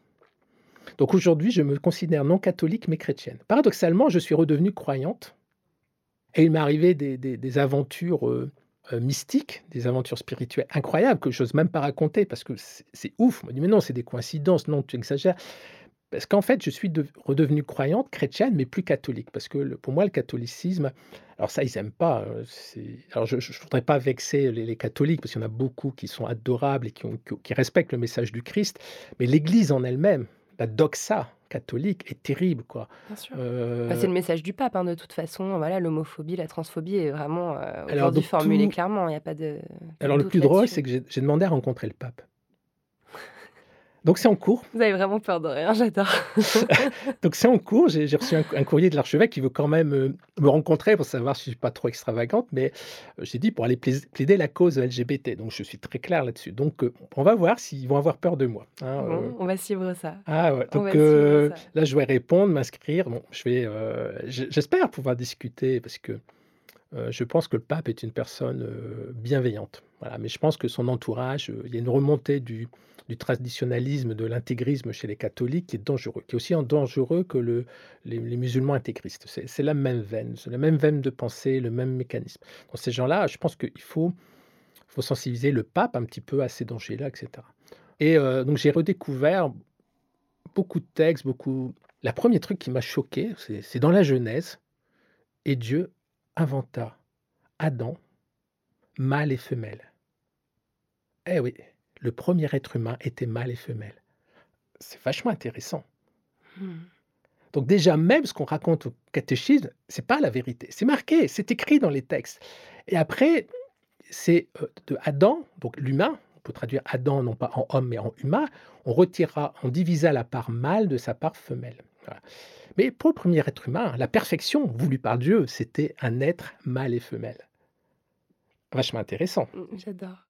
Donc aujourd'hui, je me considère non catholique, mais chrétienne. Paradoxalement, je suis redevenue croyante et il m'est arrivé des aventures, heu heu, mystiques, des aventures spirituelles incroyables que j'ose même pas raconter parce que c'est ouf. On m'a dit: «Mais non, c'est des coïncidences, non, tu exagères». Parce qu'en fait, je suis dev redevenue croyante chrétienne, mais plus catholique parce que le pour moi, le catholicisme alors ça, ils aiment pas, c'est alors je je voudrais pas vexer les les catholiques parce qu'il y en a beaucoup qui sont adorables et qui ont qui qui respectent le message du Christ, mais l'Église en elle-même, la doxa catholique est terrible, quoi. Euh, Bah, c'est le message du pape, hein, de toute façon. Voilà, l'homophobie, la transphobie est vraiment euh, aujourd'hui formulée tout- clairement. Il n'y a pas de. alors le plus drôle, c'est que j'ai demandé à rencontrer le pape. Donc c'est en cours. Vous avez vraiment peur de rien, j'adore. Donc c'est en cours. J'ai reçu un, un courrier de l'archevêque qui veut quand même euh, me rencontrer pour savoir si je suis pas trop extravagante, mais euh, j'ai dit pour aller plaider la cause LGBT. Donc je suis très clair là-dessus. Donc euh, on va voir s'ils vont avoir peur de moi. hein. Bon, on va suivre ça. Ah ouais, donc ça. là je vais répondre, m'inscrire. Bon, je vais, j'espère pouvoir discuter parce que euh, je pense que le pape est une personne euh, bienveillante. Mais je pense que son entourage, euh, il y a une remontée du, du traditionnalisme, de l'intégrisme chez les catholiques qui est dangereux, qui est aussi dangereux que le, les, musulmans intégristes. C'est la même veine, c'est la même veine de pensée, le même mécanisme. Donc ces gens-là, je pense qu'il faut, sensibiliser le pape un petit peu à ces dangers-là, etc. Et donc j'ai redécouvert beaucoup de textes, beaucoup. La premier truc qui m'a choqué, c'est dans la Genèse, et Dieu inventa Adam, mâle et femelle. Eh oui, le premier être humain était mâle et femelle. C'est vachement intéressant. Hmm. Donc déjà même ce qu'on raconte au catéchisme, c'est pas la vérité. C'est marqué, c'est écrit dans les textes. Et après, c'est euh, de Adam, donc l'humain, on peut traduire Adam non pas en homme mais en humain, on retirera, on divisa la part mâle de sa part femelle. Voilà. Mais pour le premier être humain, la perfection voulue par Dieu, c'était un être mâle et femelle. Vachement intéressant. Hmm, J'adore.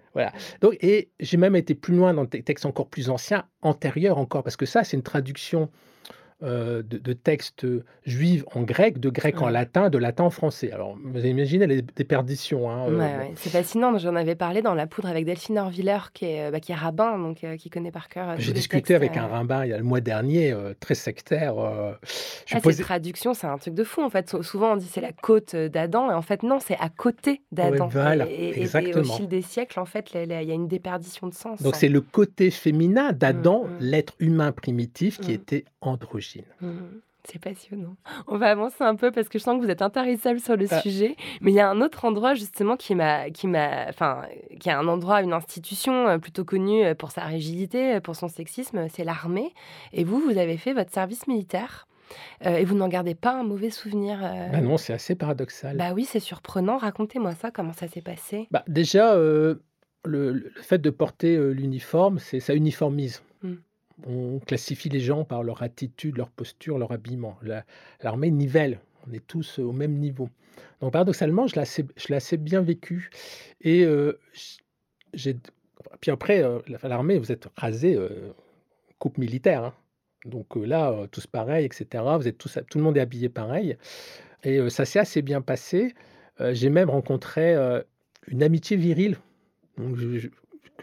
Donc, et j'ai même été plus loin dans des textes encore plus anciens, antérieurs encore, parce que ça, c'est une traduction de, de textes juifs en grec, de grec en latin, de latin en français. Alors, vous imaginez les déperditions. Hein, euh, Ouais, bon. C'est fascinant. J'en avais parlé dans La Poudre avec Delphine Orviller, qui est, euh, bah, qui est rabbin, donc euh, qui connaît par cœur. euh, J'ai discuté avec euh, un rabbin il y a le mois dernier, euh, très sectaire. euh, je Ah, posais- traductions, c'est un truc de fou. En fait, Sou- souvent on dit c'est la côte euh, d'Adam, et en fait non, c'est à côté d'Adam. voilà, et, et au exactement. fil des siècles, en fait, il y a une déperdition de sens. Donc, hein. c'est le côté féminin d'Adam, Mm, mm. l'être humain primitif qui Mm. était androgyne. Mhm. C'est passionnant. On va avancer un peu parce que je sens que vous êtes intarissable sur le Ah. sujet. Mais il y a un autre endroit justement qui m'a, qui m'a, enfin, qui est un endroit, une institution euh, plutôt connue euh, pour sa rigidité, euh, pour son sexisme, c'est l'armée. Et vous, vous avez fait votre service militaire euh, et vous n'en gardez pas un mauvais souvenir. euh, Ben non, c'est assez paradoxal. Bah oui, c'est surprenant. Racontez-moi ça. Comment ça s'est passé Bah, déjà, euh, le, le fait de porter l'uniforme, c'est ça uniformise. On classifie les gens par leur attitude, leur posture, leur habillement. La- L'armée nivelle. On est tous euh, au même niveau. Donc paradoxalement, je l'ai assez, bien vécu. Et euh. Puis après, euh, la- l'armée, vous êtes rasé coupe militaire. hein. Donc là, tous pareils, etc. Vous êtes tout le monde est habillé pareil. Et ça s'est assez bien passé. J'ai même rencontré une amitié virile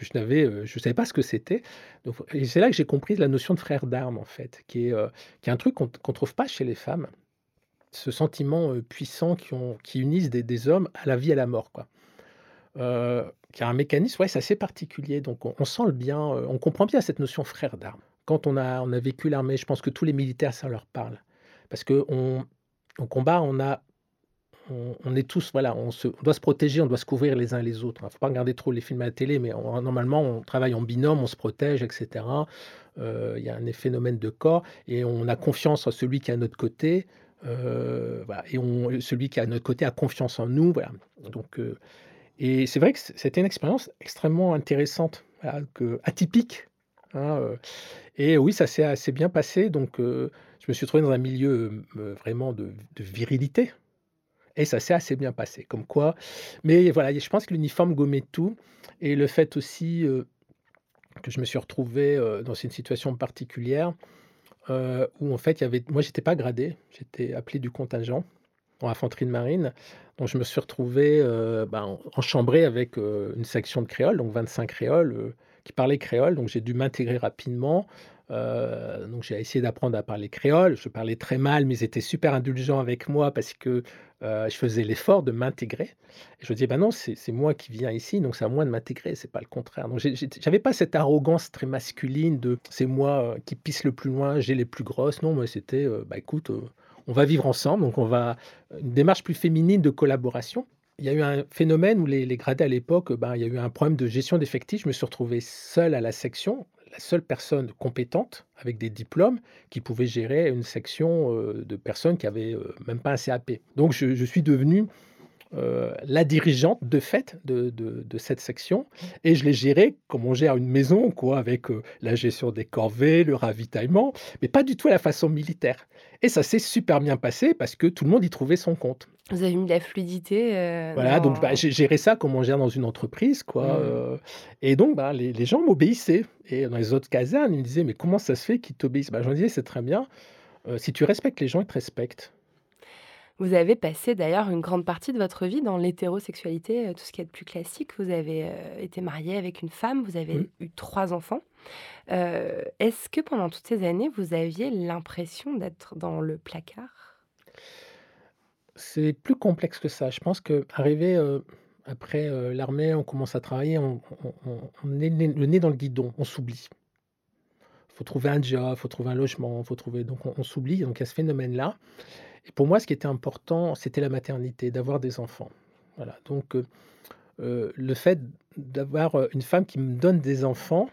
je n'avais, euh, je savais pas ce que c'était. Donc, c'est là que j'ai compris la notion de frère d'armes en fait, qui est, euh, qui est un truc qu'on ne trouve pas chez les femmes. Ce sentiment euh, puissant qui, ont, unissent des, hommes à la vie et à la mort, quoi. Euh, qui a un mécanisme, ouais, c'est assez particulier. Donc on, sent le bien, on comprend bien cette notion frère d'armes. Quand on a, on a vécu l'armée, je pense que tous les militaires, ça leur parle. Parce que on, au combat, on a on, est tous, voilà, on, se- doit se protéger, on doit se couvrir les uns les autres. Il ne faut pas regarder trop les films à la télé, mais on- normalement, on travaille en binôme, on se protège, etc. Euh, Il y a un phénomène de corps et on a confiance en celui qui est à notre côté. euh, et celui qui est à notre côté a confiance en nous. Voilà. Donc, euh, et c'est vrai que c'était une expérience extrêmement intéressante, atypique. hein, et oui, ça s'est assez bien passé. Donc, je me suis trouvé dans un milieu vraiment de virilité. Et ça s'est assez bien passé, comme quoi. Mais voilà, je pense que l'uniforme gommait tout. Et le fait aussi euh, que je me suis retrouvé euh, dans une situation particulière euh, où en fait, il y avait, moi, j'étais pas gradé, j'étais appelé du contingent en infanterie de marine. Donc, je me suis retrouvé euh, en- enchambré avec une section de créoles, donc 25 créoles qui parlaient créole. Donc, j'ai dû m'intégrer rapidement. Euh, donc, j'ai essayé d'apprendre à parler créole. Je parlais très mal, mais ils étaient super indulgents avec moi parce que euh, je faisais l'effort de m'intégrer. Je disais, ben non, c'est moi qui viens ici, donc c'est à moi de m'intégrer, c'est pas le contraire. Donc, j'avais pas cette arrogance très masculine de c'est moi euh, qui pisse le plus loin, j'ai les plus grosses. Non, moi, c'était, euh, bah écoute, on va vivre ensemble, donc on va. Une démarche plus féminine de collaboration. Il y a eu un phénomène où les, les gradés à l'époque, ben, il y a eu un problème de gestion d'effectifs. Je me suis retrouvé seul à la section. La seule personne compétente avec des diplômes qui pouvait gérer une section euh, de personnes qui avaient euh, même pas un CAP. Donc je, je suis devenu euh, la dirigeante de fait de, de, de, cette section et je l'ai gérée comme on gère une maison, quoi, avec euh, la gestion des corvées, le ravitaillement, mais pas du tout à la façon militaire. Et ça s'est super bien passé parce que tout le monde y trouvait son compte. Vous avez mis de la fluidité. Euh, voilà, dans... donc bah, j'ai géré ça comme on gère dans une entreprise, quoi. Mmh. Euh, et donc, bah, les, les gens m'obéissaient. Et dans les autres casernes, ils me disaient, mais comment ça se fait qu'ils t'obéissent? Bah, Je leur disais, c'est très bien. Euh, si tu respectes les gens, ils te respectent. Vous avez passé d'ailleurs une grande partie de votre vie dans l'hétérosexualité, euh, tout ce qui est de plus classique. Vous avez euh, été marié avec une femme, vous avez eu trois enfants. Euh, Est-ce que pendant toutes ces années, vous aviez l'impression d'être dans le placard? C'est plus complexe que ça. Je pense euh, après l'armée, on commence à travailler, on, on- on- on est le nez dans le guidon, on s'oublie. Il faut trouver un job, il faut trouver un logement, faut trouver. Donc on, on s'oublie, donc il y a ce phénomène-là. Et pour moi, ce qui était important, c'était la maternité, d'avoir des enfants. Voilà. Donc euh, euh, le fait d'avoir euh, une femme qui me donne des enfants,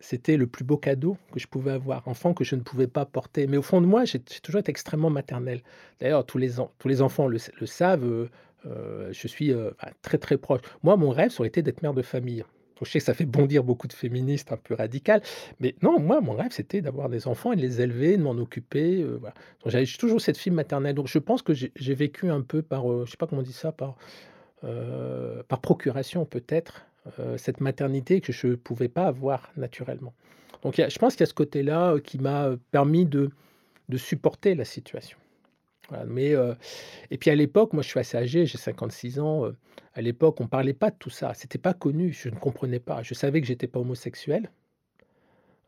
c'était le plus beau cadeau que je pouvais avoir, enfant que je ne pouvais pas porter. Mais au fond de moi, j'ai toujours été extrêmement maternel. D'ailleurs, tous les, enfants le, savent, je suis très très proche. Moi, mon rêve, ça aurait été d'être mère de famille. Je sais que ça fait bondir beaucoup de féministes un peu radicales, mais non, moi, mon rêve, c'était d'avoir des enfants et de les élever, de m'en occuper. euh, voilà. J'avais toujours cette fibre maternelle. Donc, je pense que j'ai vécu un peu par, euh, je sais pas comment on dit ça, par, euh, par procuration peut-être, euh, cette maternité que je ne pouvais pas avoir naturellement. Donc, je pense qu'il y a ce côté-là euh, qui m'a permis de, de supporter la situation. Mais, euh, et puis à l'époque, moi je suis assez âgé, j'ai 56 ans. euh, à l'époque, on ne parlait pas de tout ça. C'était pas connu, je ne comprenais pas. Je savais que j'étais pas homosexuel,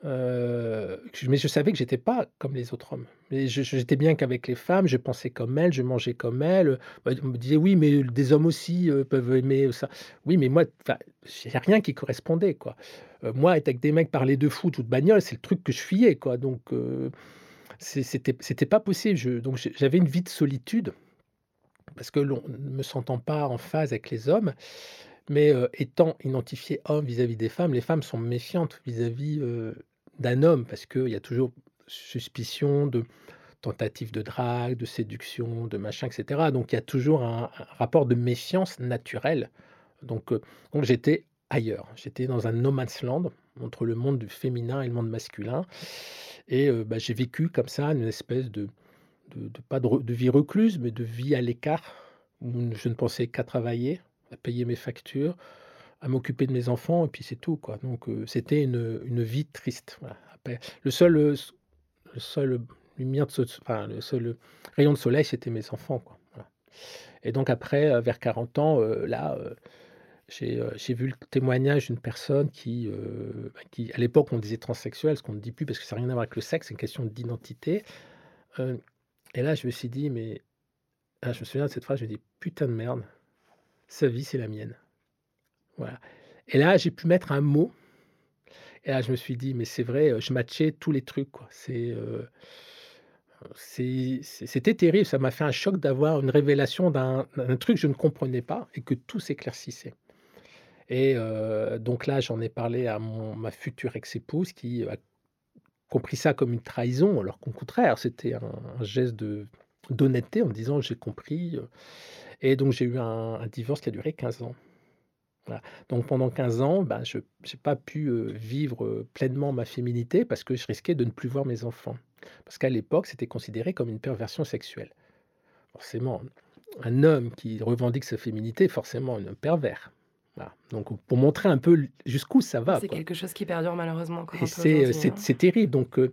euh, mais je savais que j'étais pas comme les autres hommes. J'étais bien qu'avec les femmes, je pensais comme elles, je mangeais comme elles. Bah, On me disait oui, mais des hommes aussi peuvent aimer ça. Oui, mais moi, a rien qui correspondait, quoi. Moi, être avec des mecs parler de foot ou de bagnole, c'est le truc que je fuyais, quoi. Donc, c'était pas possible. Donc, j'avais une vie de solitude parce que l'on ne me sentant pas en phase avec les hommes, mais euh, étant identifié homme vis-à-vis des femmes, les femmes sont méfiantes vis-à-vis euh, d'un homme parce qu'il y a toujours suspicion de tentative de drague, de séduction, de machin, etc. Donc il y a toujours un, un rapport de méfiance naturelle. Donc, euh, donc j'étais ailleurs. J'étais dans un no man's land entre le monde féminin et le monde masculin. Et bah, j'ai vécu comme ça une espèce de, pas de, vie recluse, mais de vie à l'écart, où je ne pensais qu'à travailler, à payer mes factures, à m'occuper de mes enfants, et puis c'est tout. Quoi. Donc c'était une, vie triste. le seul, le le rayon de soleil, c'était mes enfants. Quoi. Et donc après, vers 40 ans, là, j'ai euh, j'ai vu le témoignage d'une personne qui, euh, bah, à l'époque, on disait transsexuel, ce qu'on ne dit plus parce que ça n'a rien à voir avec le sexe, c'est une question d'identité. Euh, et là, je me suis dit, mais ah, je me souviens de cette phrase, je me dis, putain de merde, sa vie, c'est la mienne. Voilà. Et là, j'ai pu mettre un mot. Et là, je me suis dit, mais c'est vrai, je matchais tous les trucs. C'est, c'était terrible. Ça m'a fait un choc d'avoir une révélation d'un truc que je ne comprenais pas et que tout s'éclaircissait. Et donc là, j'en ai parlé à ma future ex-épouse qui a compris ça comme une trahison, alors qu'au contraire, c'était un, geste d'honnêteté en me disant j'ai compris. Et donc j'ai eu un, divorce qui a duré 15 ans. Donc pendant 15 ans, ben, je n'ai pas pu vivre pleinement ma féminité parce que je risquais de ne plus voir mes enfants. Parce qu'à l'époque, c'était considéré comme une perversion sexuelle. Forcément, un homme qui revendique sa féminité est forcément un homme pervers. Voilà. Donc pour montrer un peu jusqu'où ça va. C'est quelque chose qui perdure malheureusement c'est hein. c'est terrible. Donc, euh,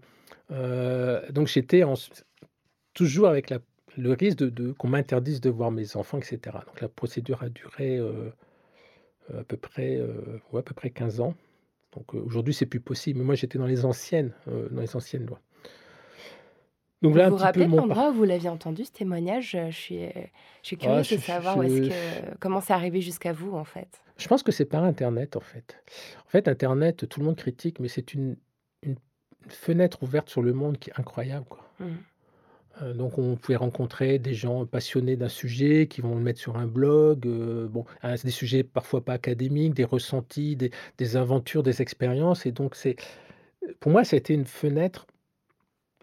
euh, donc j'étais toujours avec la- le risque de, de- qu'on m'interdise de voir mes enfants, etc. Donc la procédure a duré euh, à peu près, euh, ouais, à peu près 15 ans. Donc aujourd'hui, c'est plus possible. Mais moi, j'étais dans les anciennes, dans les anciennes lois. Donc Vous vous rappelez l'endroit où vous l'aviez entendu, ce témoignage? Je suis, je suis curieuse Ah, de je- savoir où je- que, comment c'est arrivé jusqu'à vous, en fait. Je pense que c'est par Internet, en fait. En fait, Internet, tout le monde critique, mais c'est une, fenêtre ouverte sur le monde qui est incroyable. Quoi. Mhm. Heu, donc on pouvait rencontrer des gens passionnés d'un sujet qui vont le mettre sur un blog, heu, bon, hein, c'est des sujets parfois pas académiques, des ressentis, des des aventures, des expériences et donc c'est pour moi, ça a été une fenêtre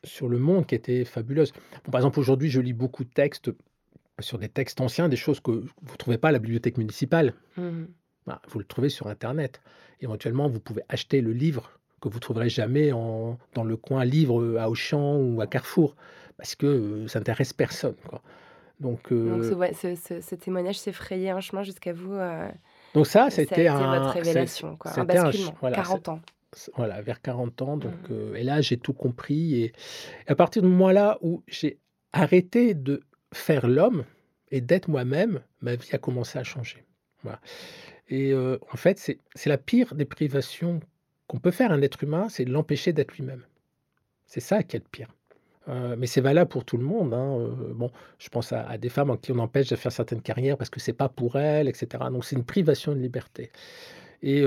sur le monde qui était fabuleuse. Bon, par exemple, aujourd'hui, je lis beaucoup de textes sur des textes anciens, des choses que vous ne trouvez pas à la bibliothèque municipale. Mmh Bah, vous le trouvez sur internet. Éventuellement, vous pouvez acheter le livre que vous trouverez jamais en dans le coin livre, à Auchan ou à Carrefour parce que, heu, ça intéresse personne, quoi. Donc Donc ce heu ouais, ce ce ce témoignage s'est frayé un chemin jusqu'à vous, heu, donc ça, c'était votre un c'est révélation, quoi, un basculement, voilà, c'est 40 ans. voilà, vers 40 ans donc Mmh. et là, j'ai tout compris et et à partir du moment-là où j'ai arrêté de faire l'homme et d'être moi-même, ma vie a commencé à changer. Voilà et en fait, c'est la pire des privations qu'on peut faire à un être humain, c'est de l'empêcher d'être lui-même. C'est ça qui est le pire. Mais c'est valable pour tout le monde, hein, bon, je pense à des femmes à qui on empêche de faire certaines carrières parce que c'est pas pour elles et cetera. Donc c'est une privation de liberté et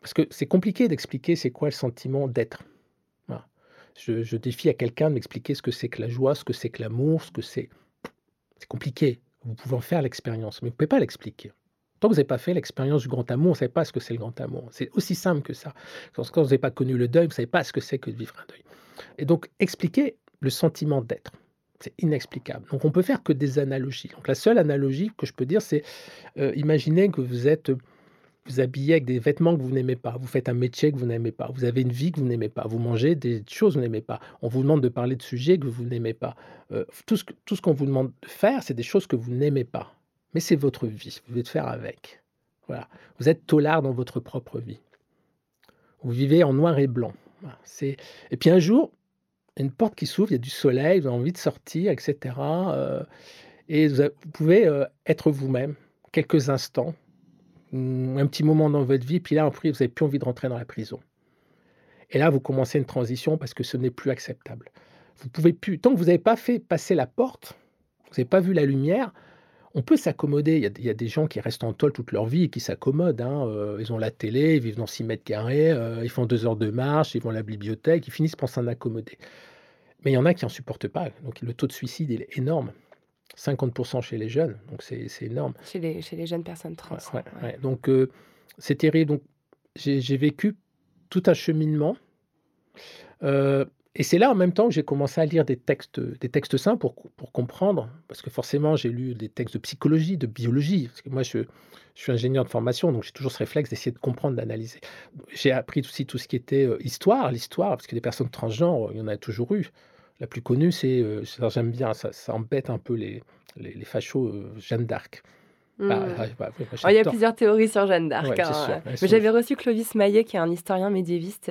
parce que c'est compliqué d'expliquer c'est quoi le sentiment d'être. Je je défie à quelqu'un de m'expliquer ce que c'est que la joie, ce que c'est que l'amour, ce que c'est c'est compliqué. Vous pouvez en faire l'expérience, mais vous pouvez pas l'expliquer. Tant que vous avez pas fait l'expérience du grand amour, vous savez pas ce que c'est le grand amour. C'est aussi simple que ça. Quand vous avez pas connu le deuil, vous savez pas ce que c'est que de vivre un deuil et donc expliquer le sentiment d'être, c'est inexplicable. Donc on peut faire que des analogies. Donc la seule analogie que je peux dire, c'est, heu, imaginez que vous êtes, vous habillez avec des vêtements que vous n'aimez pas, vous faites un métier que vous n'aimez pas, vous avez une vie que vous n'aimez pas, vous mangez des choses que vous n'aimez pas. On vous demande de parler de sujets que vous n'aimez pas. Que tout ce qu'on vous demande de faire, c'est des choses que vous n'aimez pas. Mais c'est votre vie, vous devez faire avec. Voilà. Vous êtes taulards dans votre propre vie. Vous vivez en noir et blanc. Et puis un jour, il y a une porte qui s'ouvre, il y a du soleil, vous avez envie de sortir et cetera, heu et vous pouvez, heu, être vous-même quelques instants, un petit moment dans votre vie, puis là après vous avez plus envie de rentrer dans la prison et là vous commencez une transition parce que ce n'est plus acceptable. Vous pouvez plus tant que vous avez pas fait passer la porte, vous avez pas vu la lumière, on peut s'accommoder. Il y a il y a des gens qui restent en tôle toute leur vie et qui s'accommodent, hein, heu, ils ont la télé, ils vivent dans 6 mètres carrés, heu, ils font 2 heures de marche, ils vont à la bibliothèque, ils finissent par s'en accommoder. Mais il y en a qui en supportent pas, donc le taux de suicide, il est énorme. 50 chez les jeunes, donc c'est énorme. Chez les chez les jeunes personnes trans, Ouais, ouais, ouais. ouais, donc heu, c'est terrible. Donc j'ai vécu tout un cheminement, et c'est là en même temps que j'ai commencé à lire des textes, des textes sains pour pour comprendre, parce que forcément j'ai lu des textes de psychologie, de biologie, parce que moi je je suis ingénieur de formation, donc j'ai toujours ce réflexe d'essayer de comprendre, d'analyser. J'ai appris aussi tout ce qui était, heu, histoire, l'histoire, parce que des personnes transgenres, il y en a toujours eu. La plus connue, c'est, ça j'aime bien, ça ça embête un peu les les les fachos, heu, Jeanne d'Arc. Bah, Mmh. ouais, bah, moi il y a plusieurs théories sur Jeanne d'Arc, Ouais, hein, mais j'avais reçu Clovis Maillet qui est un historien médiéviste,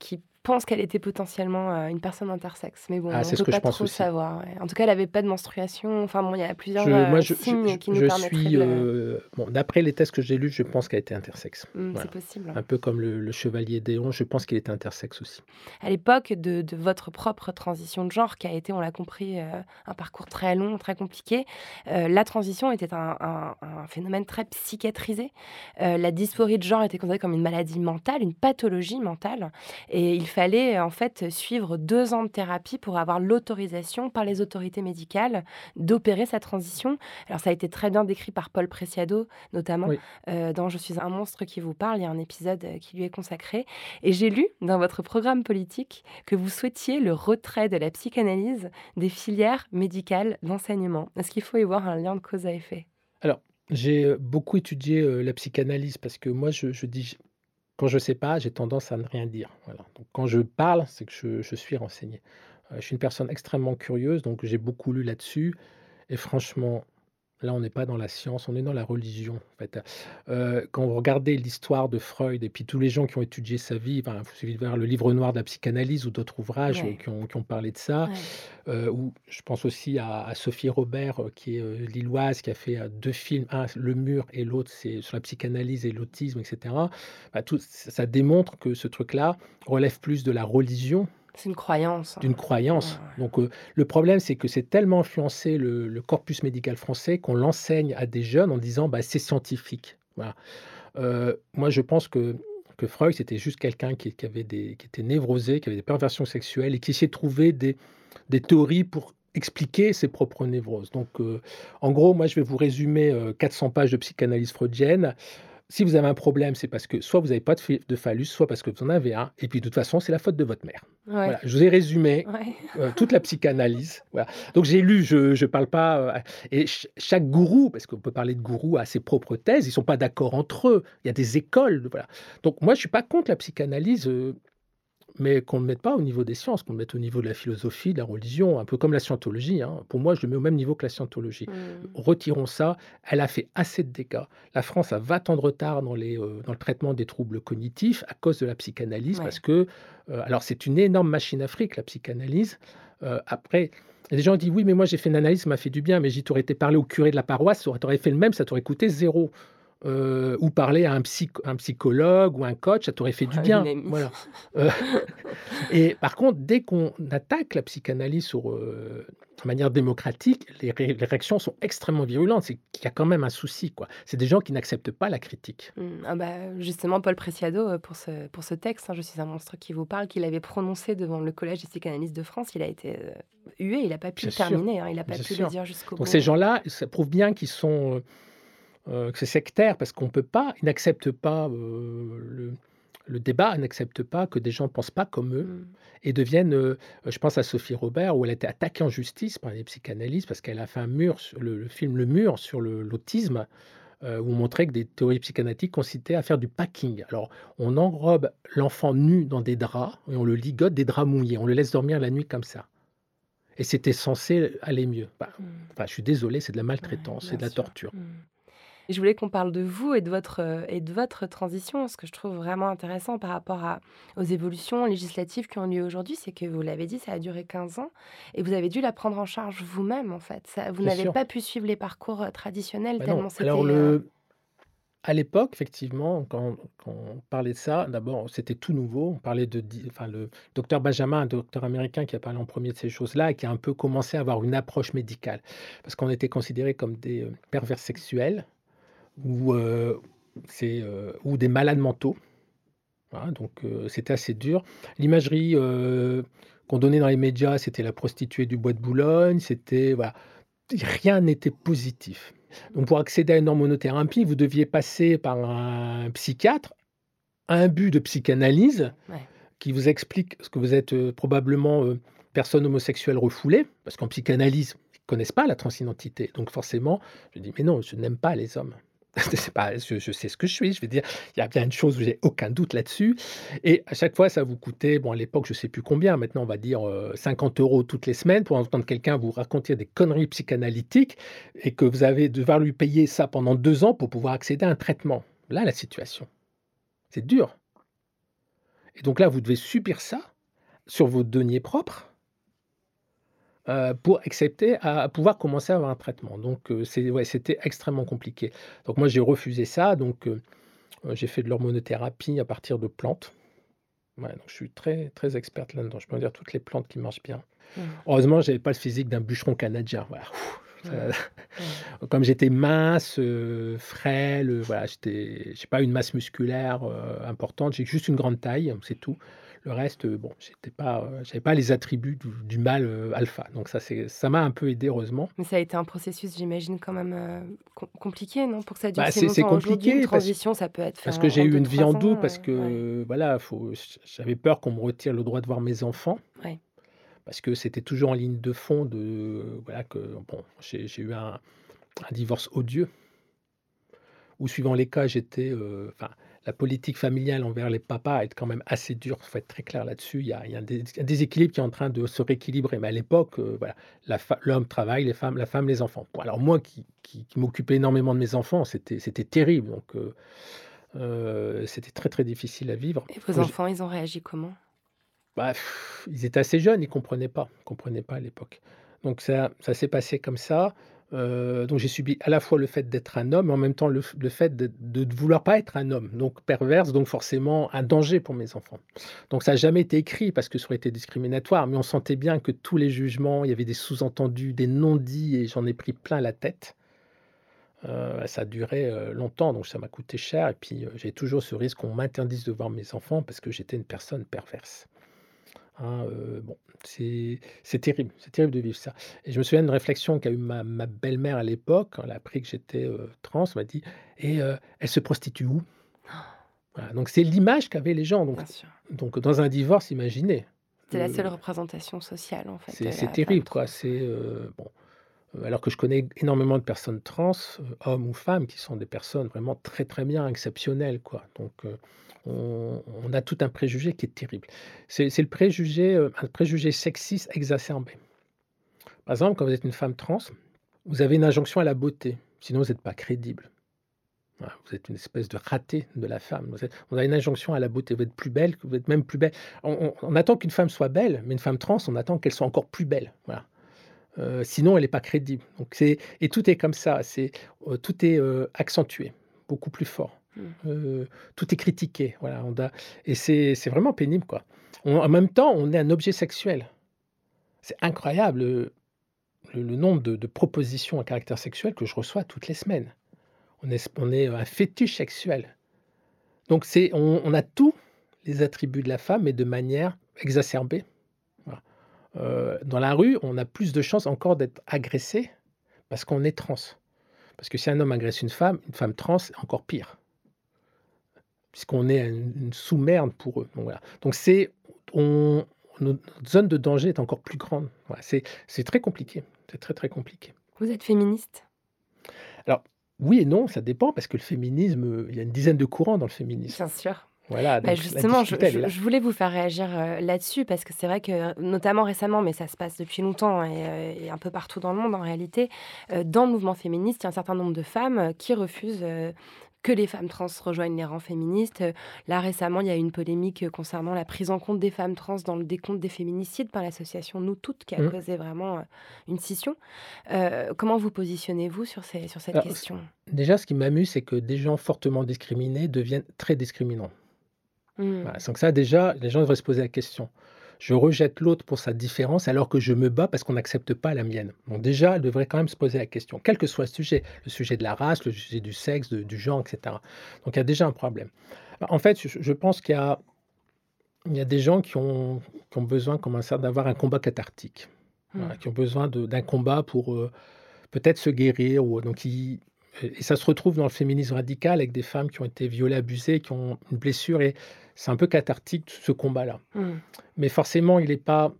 qui pense qu'elle était potentiellement, heu, une personne intersexe. Mais bon, Ah, on c'est ce peut que je pas pense trop aussi. savoir, ouais. En tout cas, elle avait pas de menstruation, enfin bon, il y a plusieurs, Je heu, moi je signes je qui nous suis, de bon d'après les tests que j'ai lus, je pense qu'elle était intersexe. Mmh, Voilà. c'est possible. Un peu comme le le chevalier Déon, je pense qu'il était intersexe aussi. À l'époque de de votre propre transition de genre qui a été, on l'a compris, un parcours très long, très compliqué, la transition était un un un phénomène très psychiatrisé. La dysphorie de genre était considérée comme une maladie mentale, une pathologie mentale et il fallait en fait suivre 2 ans de thérapie pour avoir l'autorisation par les autorités médicales d'opérer sa transition. Alors ça a été très bien décrit par Paul Preciado notamment, Oui. heu, dans Je suis un monstre qui vous parle, il y a un épisode, heu, qui lui est consacré et j'ai lu dans votre programme politique que vous souhaitiez le retrait de la psychanalyse des filières médicales d'enseignement. Est-ce qu'il faut y voir un lien de cause à effet? Alors, j'ai, heu, beaucoup étudié, la psychanalyse parce que moi je je dis quand je sais pas, j'ai tendance à ne rien dire, voilà. Quand je parle, c'est que je suis renseigné. Heu, je suis une personne extrêmement curieuse, donc j'ai beaucoup lu là-dessus et franchement, là on n'est pas dans la science, on est dans la religion, en fait. Heu, quand vous regardez l'histoire de Freud et puis tous les gens qui ont étudié sa vie, enfin, suffit de voir le livre noir de la psychanalyse ou d'autres ouvrages, Ouais. qui ont qui ont parlé de ça. Ouais. Heu, ou je pense aussi à à Sophie Robert, qui est, lilloise, qui a fait, heu, 2 films, un Le Mur et l'autre c'est sur la psychanalyse et l'autisme et cetera. Bah, tout ça démontre que ce truc-là relève plus de la religion C'est une croyance, hein. d'une croyance. ouais. Donc, heu, le problème, c'est que c'est tellement influencé le le corpus médical français qu'on l'enseigne à des jeunes en disant: «Bah, c'est scientifique». Voilà. Heu, moi je pense que que Freud, c'était juste quelqu'un qui qui avait des qui était névrosé, qui avait des perversions sexuelles et qui de trouver des des théories pour expliquer ses propres névroses. Donc, euh, en gros, moi, je vais vous résumer 400 pages de psychanalyse freudienne. Si vous avez un problème, c'est parce que soit vous n'avez pas de, phallus, soit parce que vous en avez un, et puis de toute façon, c'est la faute de votre mère. Voilà, je vous ai résumé toute la psychanalyse. Voilà. Donc j'ai lu, je ne parle pas, et chaque gourou, parce qu'on peut parler de gourou, a ses propres thèses, ils ne sont pas d'accord entre eux, il y a des écoles. Voilà. Donc moi, je ne suis pas contre la psychanalyse mais qu'on ne mette pas au niveau des sciences, qu'on le mette au niveau de la philosophie, de la religion, un peu comme la scientologie. Hein. Pour moi, je le mets au même niveau que la scientologie. Mmh. Retirons ça. Elle a fait assez de dégâts. La France a 20 ans de retard dans, les, euh, dans le traitement des troubles cognitifs à cause de la psychanalyse, parce que, euh, alors c'est une énorme machine afrique, la psychanalyse. Euh, après, les gens disent oui, mais moi j'ai fait une analyse, ça m'a fait du bien, mais j'y t'aurais été parlé au curé de la paroisse, ça aurait fait le même, ça t'aurait coûté zéro. Euh, ou parler à un, un, psychologue ou un coach, ça t'aurait fait du bien. Voilà. Euh, et par contre, dès qu'on attaque la psychanalyse sur, euh, de manière démocratique, les, réactions sont extrêmement virulentes. C'est qu'il y a quand même un souci. quoi. C'est des gens qui n'acceptent pas la critique. Mmh. Ah bah, justement, Paul Preciado, pour ce, pour ce texte, hein, Je suis un monstre qui vous parle, qu'il avait prononcé devant le Collège des psychanalystes de France, il a été hué, il n'a pas pu le terminer, hein, il n'a pas pu le dire jusqu'au bout. Donc ces gens-là, ça prouve bien qu'ils sont euh, que c'est sectaire parce qu'on peut pas, ils n'acceptent pas euh, le, débat, ils n'acceptent pas que des gens ne pensent pas comme eux mm. et deviennent, euh, je pense à Sophie Robert, où elle a été attaquée en justice par les psychanalystes parce qu'elle a fait un mur, le, film Le Mur sur l'autisme, où on montrait que des théories psychanalytiques consistaient à faire du packing. Alors, on enrobe l'enfant nu dans des draps et on le ligote des draps mouillés, on le laisse dormir la nuit comme ça. Et c'était censé aller mieux. Bah, mm. enfin, je suis désolé, c'est de la maltraitance, c'est de la torture. Mm je voulais qu'on parle de vous et de votre, euh, et de votre transition. Ce que je trouve vraiment intéressant par rapport à, aux évolutions législatives qui ont lieu aujourd'hui, c'est que vous l'avez dit, ça a duré 15 ans et vous avez dû la prendre en charge vous-même, en fait. Ça, vous n'avez pas pu suivre les parcours euh, traditionnels bah tellement c'était. Alors, le... Euh, à l'époque, effectivement, quand, on parlait de ça, d'abord, c'était tout nouveau. On parlait de, enfin, le docteur Benjamin, un docteur américain qui a parlé en premier de ces choses-là et qui a un peu commencé à avoir une approche médicale, parce qu'on était considérés comme des pervers sexuels ou, euh, euh, ou des malades mentaux. donc euh, c'était assez dur. L'imagerie qu'on donnait dans les médias, c'était la prostituée du bois de Boulogne, c'était voilà, rien n'était positif. Donc pour accéder à une hormonothérapie, vous deviez passer par un psychiatre, un but de psychanalyse, qui vous explique ce que vous êtes probablement personne homosexuelle refoulée, parce qu'en psychanalyse, ils ne connaissent pas la transidentité. Donc forcément, je dis, mais non, je n'aime pas les hommes. pas, je, sais ce que je suis. Je veux dire, il y a bien une chose j'ai aucun doute là-dessus. Et à chaque fois, ça vous coûtait, bon, à l'époque, je sais plus combien, maintenant, on va dire 50 euh, euros toutes les semaines pour entendre quelqu'un vous raconter des conneries psychanalytiques et que vous avez devoir lui payer ça pendant deux ans pour pouvoir accéder à un traitement. Là, la situation, c'est dur. Et donc là, vous devez subir ça sur vos deniers propres euh, pour accepter à pouvoir commencer à avoir un traitement. Donc, euh, c'était extrêmement compliqué. Donc moi, j'ai refusé ça, donc euh, j'ai fait de l'hormonothérapie à partir de plantes. donc je suis très, très experte là-dedans. Je peux dire toutes les plantes qui marchent bien. Mmh. Heureusement, je n'avais pas le physique d'un bûcheron canadien. Voilà. Comme j'étais mince, frêle, voilà, j'étais, j'ai pas une masse musculaire importante, j'ai juste une grande taille, c'est tout. Le reste, euh, bon, j'étais pas, euh, j'avais pas les attributs du, mal euh, alpha. Donc ça, c'est, ça m'a un peu aidé heureusement. Mais ça a été un processus, j'imagine, quand même compliqué, non, pour que ça dure bah, c'est, compliqué. Une transition, ça peut être. Parce que j'ai eu une vie en doute, parce que voilà, faut, j'avais peur qu'on me retire le droit de voir mes enfants. Parce que c'était toujours en ligne de fond de voilà que bon, j'ai, eu un, un, divorce odieux. Ou suivant les cas, j'étais, enfin la politique familiale envers les papas est quand même assez dure, il faut être très clair là-dessus. Il, y a un déséquilibre qui est en train de se rééquilibrer. Mais à l'époque, euh, voilà, l'homme travaille, les femmes, la femme, les enfants. alors moi qui, m'occupais énormément de mes enfants, c'était terrible. Donc euh, euh, c'était très très difficile à vivre. Et vos enfants, ils ont réagi comment? Bah, Ils étaient assez jeunes, ils ne comprenaient pas. Ils comprenaient pas à l'époque. Donc ça, ça s'est passé comme ça. Euh, donc j'ai subi à la fois le fait d'être un homme, mais en même temps le, fait de ne vouloir pas être un homme, donc perverse, donc forcément un danger pour mes enfants. Donc ça n'a jamais été écrit parce que ça aurait été discriminatoire, mais on sentait bien que tous les jugements, il y avait des sous-entendus, des non-dits, et j'en ai pris plein la tête. Euh, ça a duré euh, longtemps, donc ça m'a coûté cher. Et puis j'ai toujours ce risque qu'on m'interdise de voir mes enfants parce que j'étais une personne perverse. Hein, heu, bon, c'est c'est terrible, c'est terrible de vivre ça et je me souviens d'une réflexion qu'a eu ma ma belle-mère à l'époque, quand elle a appris que j'étais, heu, trans, elle m'a dit: «Et heu, elle se prostitue où?» voilà, donc c'est l'image qu'avaient les gens, donc Bien sûr. donc dans un divorce, imaginez, C'est la seule représentation sociale, en fait, de c'est la c'est femme terrible, trans. quoi. C'est, heu, bon, alors que je connais énormément de personnes trans, heu, hommes ou femmes, qui sont des personnes vraiment très, très bien, exceptionnelles, quoi, donc heu, on a tout un préjugé qui est terrible. C'est le préjugé, un préjugé sexiste exacerbé. Par exemple, quand vous êtes une femme trans, vous avez une injonction à la beauté, sinon vous êtes pas crédible. Vous êtes une espèce de raté de la femme. Vous êtes on a une injonction à la beauté. Vous êtes plus belle, vous êtes même plus belle. On on attend qu'une femme soit belle, mais une femme trans, on attend qu'elle soit encore plus belle, voilà. Heu, sinon elle est pas crédible. Donc c'est et tout est comme ça, c'est, heu, tout est, heu, accentué, beaucoup plus fort. Mmh. Tout est critiqué, voilà, on a et c'est vraiment pénible, quoi. On en même temps, on est un objet sexuel. C'est incroyable, le le nombre de de propositions à caractère sexuel que je reçois toutes les semaines. On est on est, un fétiche sexuel. Donc c'est on on a tous les attributs de la femme, mais de manière exacerbée. Heu, dans la rue, on a plus de chances encore d'être agressé parce qu'on est trans. Parce que si un homme agresse une femme, une femme trans, c'est encore pire. Puisqu'on est une une sous-merde pour eux, donc voilà. Donc c'est on notre zone de danger est encore plus grande. Voilà, c'est c'est très compliqué, c'est très, très compliqué. Vous êtes féministe? Alors, oui et non, ça dépend parce que le féminisme, il y a une dizaine de courants dans le féminisme. Bien sûr. Voilà, Bah, donc justement, je voulais vous faire réagir, heu, là-dessus parce que c'est vrai que, notamment récemment, mais ça se passe depuis longtemps et heu et un peu partout dans le monde en réalité, dans le mouvement féministe, il y a un certain nombre de femmes, qui refusent, que les femmes trans rejoignent les rangs féministes. Là récemment, il y a eu une polémique, concernant la prise en compte des femmes trans dans le décompte des féminicides par l'association Nous Toutes qui a Mmh. causé vraiment, une scission. Comment vous positionnez-vous sur ces sur cette Alors, question? déjà, ce qui m'amuse, c'est que des gens fortement discriminés deviennent très discriminants. Mmh. Voilà, donc ça déjà, les gens devraient se poser la question. Je rejette l'autre pour sa différence alors que je me bats parce qu'on n'accepte pas la mienne. Donc déjà, ils devraient quand même se poser la question, quel que soit le sujet, le sujet de la race, le sujet du sexe, de du genre et cetera. Donc il y a déjà un problème. En fait, je je pense qu'il y a il y a des gens qui ont qui ont besoin comme ça d'avoir un combat cathartique. Voilà, Mmh. qui ont besoin d'un combat pour, heu, peut-être se guérir ou donc ils et ça se retrouve dans le féminisme radical avec des femmes qui ont été violées, abusées, qui ont une blessure et c'est un peu cathartique ce combat-là. Mmh. Mais forcément, il est pas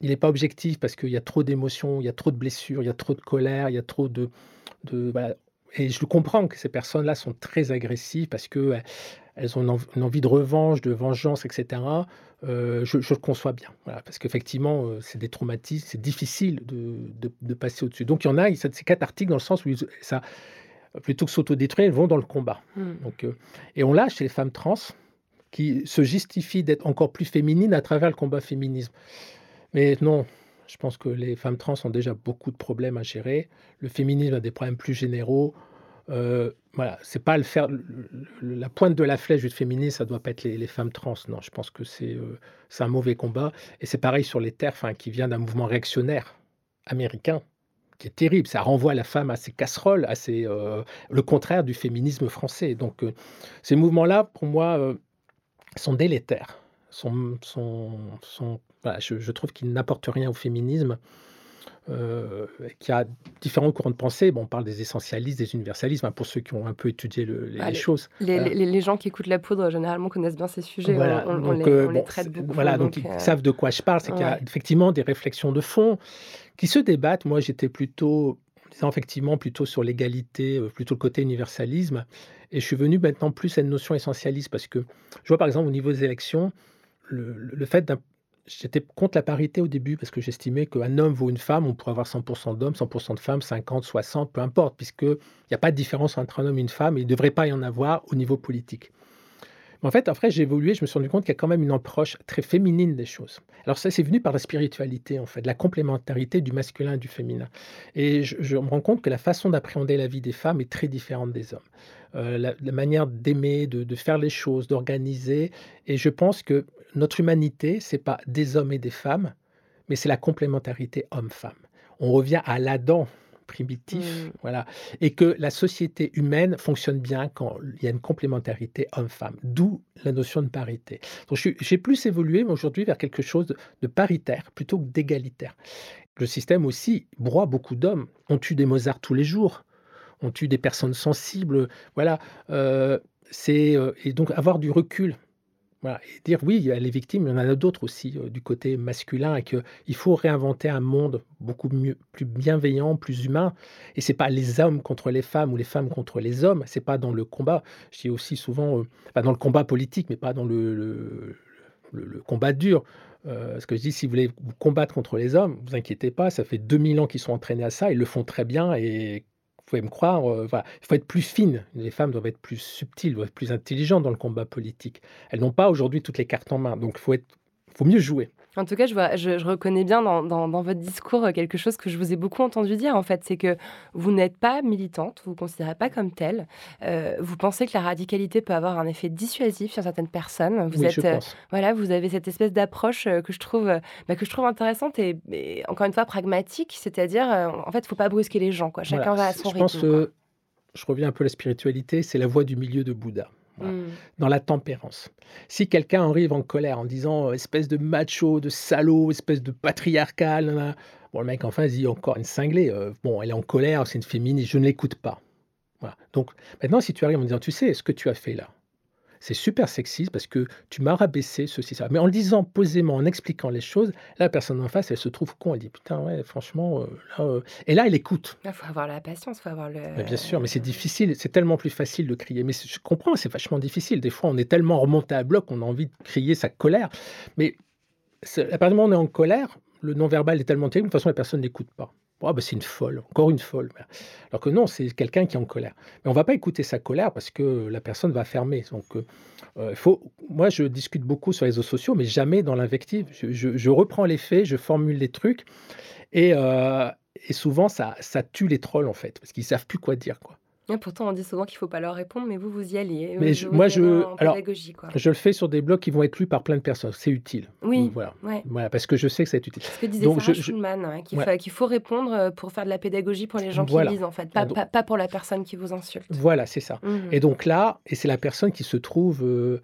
il est pas objectif parce qu'il y a trop d'émotions, il y a trop de blessures, il y a trop de colère, il y a trop de de voilà et je le comprends que ces personnes-là sont très agressives parce qu'elles elles ont une env une envie de revanche, de vengeance et cetera. Heu, je je le conçois bien, voilà, parce qu'effectivement, heu, c'est des traumatismes, c'est difficile de de de passer au-dessus. Donc il y en a, c'est cathartique dans le sens où ça plutôt que s'autodétruire, ils vont dans le combat. Mmh. Donc heu et on l'a chez les femmes trans qui se justifient d'être encore plus féminines à travers le combat féminisme. Mais non, je pense que les femmes trans ont déjà beaucoup de problèmes à gérer. Le féminisme a des problèmes plus généraux. Heu, voilà, c'est pas le faire le le la pointe de la flèche du féminisme, ça doit pas être les les femmes trans. Non, je pense que c'est, heu, c'est un mauvais combat et c'est pareil sur les TERF, hein, qui vient d'un mouvement réactionnaire américain, qui est terrible. Ça renvoie la femme à ses casseroles, à ses, heu, le contraire du féminisme français. Donc heu, ces mouvements-là, pour moi, heu, sont délétères, sont sont je trouve qu'ils n'apportent rien au féminisme. Heu, qu'il y a différents courants de pensée. Bon, on parle des essentialistes, des universalismes, hein, pour ceux qui ont un peu étudié le les Bah, les choses. les Voilà. les les gens qui écoutent La Poudre, généralement, connaissent bien ces sujets. Voilà, on on donc les heu, on les bon, traite beaucoup, voilà, donc donc ils savent de quoi je parle. C'est qu'il y a effectivement des réflexions de fond qui se débattent. Moi, j'étais plutôt effectivement plutôt sur l'égalité, plutôt le côté universalisme et je suis venu maintenant plus à une notion essentialiste parce que je vois, par exemple, au niveau des élections, le le le fait d'un j'étais contre la parité au début parce que j'estimais qu'un homme vaut une femme, on pourrait avoir 100 d'hommes, 100 de femmes, 50, 60, peu importe, puisqu'il y a pas de différence entre un homme et une femme et il ne devrait pas y en avoir au niveau politique. Mais en fait, après, j'ai évolué, je me suis rendu compte qu'il y a quand même une approche très féminine des choses. Alors ça, c'est venu par la spiritualité, en fait, la complémentarité du masculin et du féminin. Et je, me rends compte que la façon d'appréhender la vie des femmes est très différente des hommes. Euh, la, manière d'aimer, de faire les choses, d'organiser. Et je pense que notre humanité, c'est pas des hommes et des femmes, mais c'est la complémentarité homme-femme. On revient à l'Adam primitif, Mmh. voilà, et que la société humaine fonctionne bien quand il y a une complémentarité homme-femme, d'où la notion de parité. Donc j'ai plus évolué, aujourd'hui, vers quelque chose de de paritaire plutôt que d'égalitaire. Le système aussi broie beaucoup d'hommes. On tue des Mozart tous les jours, on tue des personnes sensibles, voilà, heu, c'est, heu et donc avoir du recul, voilà et dire: «Oui, il y a les victimes, il y en a d'autres aussi, heu, du côté masculin et qu'il faut réinventer un monde beaucoup mieux plus bienveillant, plus humain» et c'est pas les hommes contre les femmes ou les femmes contre les hommes, c'est pas dans le combat. Je dis aussi souvent, enfin dans le combat politique, mais pas dans le combat dur. Heu, ce que je dis, si vous voulez vous combattre contre les hommes, vous inquiétez pas, ça fait 2000 ans qu'ils sont entraînés à ça, ils le font très bien et pouvez me croire, voilà, il faut être plus fine. Les femmes doivent être plus subtiles, doivent être plus intelligentes dans le combat politique. Elles n'ont pas aujourd'hui toutes les cartes en main, donc il faut faut mieux jouer. En tout cas, je vois je je reconnais bien dans dans dans votre discours, heu, quelque chose que je vous ai beaucoup entendu dire, en fait. C'est que vous n'êtes pas militante, vous vous considérez pas comme telle. Heu, vous pensez que la radicalité peut avoir un effet dissuasif sur certaines personnes. Vous Oui, je êtes, heu, pense. voilà, vous avez cette espèce d'approche, que je trouve, bah, que je trouve intéressante et et encore une fois pragmatique. C'est-à-dire, en fait, il faut pas brusquer les gens, quoi. Chacun Voilà, va à son je rythme, pense, je reviens un peu à la spiritualité, c'est la voie du milieu de Bouddha, Mmh. dans la tempérance. Si quelqu'un arrive en colère en disant, heu: «Espèce de macho, de salaud, espèce de patriarcal, nin nin», bon le mec en face dit: «Encore une cinglée, heu, bon elle est en colère, c'est une féministe, je ne l'écoute pas». Voilà, donc maintenant si tu arrives en disant: «Tu sais ce que tu as fait là? C'est super sexiste parce que tu m'as rabaissé ceci, ça». Mais en le disant posément, en expliquant les choses, la personne en face, elle se trouve con, elle dit: «Putain ouais franchement, heu, là, heu» et là elle écoute. Il faut avoir la patience, il faut avoir le Mais bien sûr, mais c'est difficile, c'est tellement plus facile de crier. Mais je comprends, c'est vachement difficile. Des fois, on est tellement remonté à bloc, on a envie de crier sa colère. Mais à partir du moment où on est en colère, le non-verbal est tellement terrible, de toute façon, la personne n'écoute pas. «Oh bah, c'est une folle, encore une folle». Alors que non, c'est quelqu'un qui est en colère. Mais on va pas écouter sa colère parce que la personne va fermer. Donc, heu, il faut moi, je discute beaucoup sur les réseaux sociaux, mais jamais dans l'invective. Je reprends les faits, je formule les trucs et heu et souvent ça ça tue les trolls, en fait, parce qu'ils savent plus quoi dire, quoi. Et pourtant, on dit souvent qu'il faut pas leur répondre, mais vous, vous y alliez. Mais vous je vous moi allez je alors, quoi. je le fais sur des blogs qui vont être lus par plein de personnes, c'est utile. Oui, voilà, ouais. voilà, parce que je sais que ça va être utile. Ce que disait Donc Sarah je je Schulman, qu'il ouais. fa qu'il faut répondre, heu, pour faire de la pédagogie pour les gens qui lisent, en fait, pas pas pas pour la personne qui vous insulte. Voilà, c'est ça. Mmh Et donc là et c'est la personne qui se trouve, heu,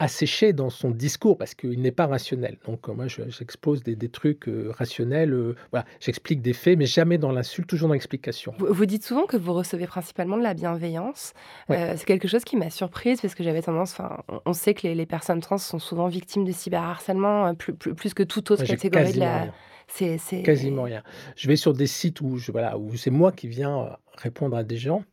asséchée dans son discours parce qu'il n'est pas rationnel. Donc heu, moi je j'expose des des trucs, heu, rationnels, heu, voilà, j'explique des faits, mais jamais dans l'insulte, toujours dans l'explication. Vous vous dites souvent que vous recevez principalement de la bienveillance. Ouais. C'est quelque chose qui m'a surprise parce que j'avais tendance enfin, on sait que les les personnes trans sont souvent victimes de cyberharcèlement, heu, plus plus plus que toute autre catégorie de la rien. c'est c'est Quasiment rien. Je vais sur des sites où je voilà, où c'est moi qui viens, répondre à des gens.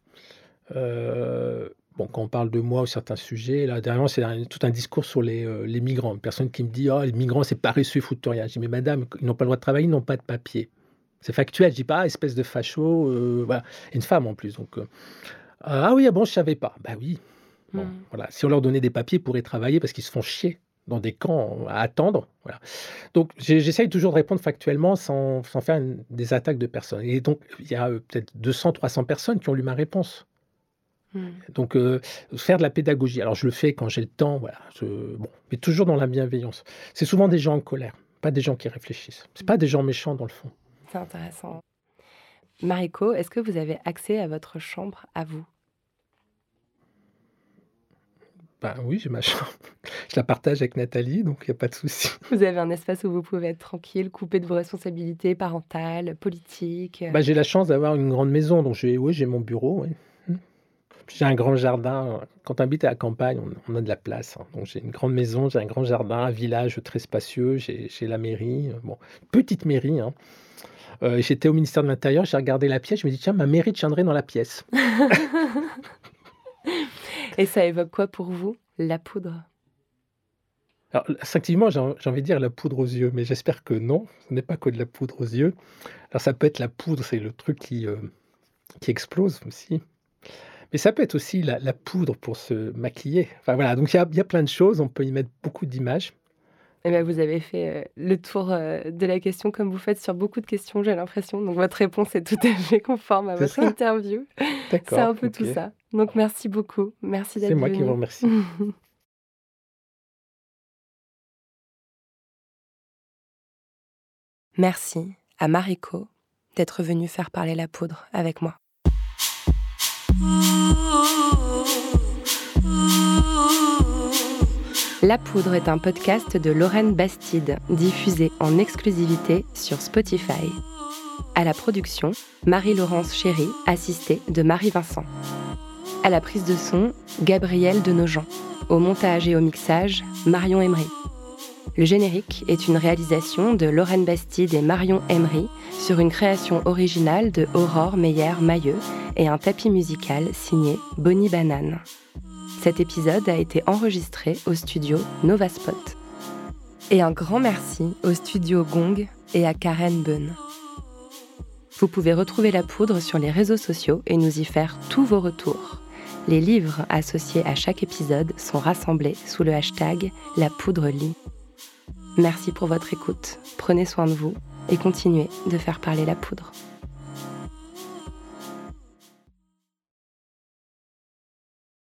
Bon, quand on parle de moi ou certains sujets, là, dernièrement, c'est tout un discours sur les, heu, les migrants. Une personne qui me dit: «Oh les migrants, c'est paresseux, foutent rien». Je dis: «Mais madame, ils n'ont pas le droit de travailler, ils n'ont pas de papiers». C'est factuel, je dis pas: «Ah espèce de facho», voilà. Une femme en plus donc heu: «Ah oui, ah bon, je savais pas». Bah oui, bon, Mmh. voilà. Si on leur donnait des papiers, ils pourraient travailler parce qu'ils se font chier dans des camps à attendre, voilà. Donc j'essaye toujours de répondre factuellement sans sans faire une des attaques de personnes et donc il y a, peut-être 200-300 personnes qui ont lu ma réponse. Mmh. Donc heu, faire de la pédagogie. Alors je le fais quand j'ai le temps, voilà, je bon, mais toujours dans la bienveillance. C'est souvent des gens en colère, pas des gens qui réfléchissent. C'est pas des gens méchants dans le fond. C'est intéressant. Mariko, est-ce que vous avez accès à votre chambre à vous? Ben oui, j'ai ma chambre. Je la partage avec Nathalie, donc il y a pas de souci. Vous avez un espace où vous pouvez être tranquille, coupé de vos responsabilités parentales, politiques, heu? Bah, j'ai la chance d'avoir une grande maison, donc j'ai oui, j'ai mon bureau, oui. J'ai un grand jardin, quand on habite à la campagne, on on a de la place, hein. Donc j'ai une grande maison, j'ai un grand jardin, un village très spacieux, j'ai la mairie, heu, bon, petite mairie, hein. Heu, j'étais au ministère de l'Intérieur, j'ai regardé la pièce, je me dis: «Tiens, ma mairie tiendrait dans la pièce». Et ça évoque quoi pour vous, la poudre? Alors instinctivement, j'ai en j'ai envie de dire la poudre aux yeux, mais j'espère que non, ce n'est pas que de la poudre aux yeux. Alors ça peut être la poudre, c'est le truc qui, heu, qui explose aussi. Mais ça peut être aussi la la poudre pour se maquiller. Enfin voilà, donc il y a il y a plein de choses, on peut y mettre beaucoup d'images. Eh bah, vous avez fait, heu, le tour, heu, de la question comme vous faites sur beaucoup de questions, j'ai l'impression. Donc votre réponse est tout à fait conforme à C'est votre ça? interview. C'est D'accord, un peu tout ça. Donc merci beaucoup. Merci d'être C'est moi qui venu. vous remercie. Merci à Mariko d'être venu faire parler la poudre avec moi. La Poudre est un podcast de Lorraine Bastide, diffusé en exclusivité sur Spotify. À la production, Marie-Laurence Chéry, assistée de Marie-Vincent. À la prise de son, Gabriel Denogent. Au montage et au mixage, Marion Emery. Le générique est une réalisation de Lorraine Bastide et Marion Emery sur une création originale de Aurore Meyer-Mailleux et un tapis musical signé Bonnie Banane. Cet épisode a été enregistré au studio Novaspot. Et un grand merci au studio Gong et à Karen Bunn. Vous pouvez retrouver la poudre sur les réseaux sociaux et nous y faire tous vos retours. Les livres associés à chaque épisode sont rassemblés sous le hashtag La Poudre Lit. Merci pour votre écoute, prenez soin de vous et continuez de faire parler la poudre.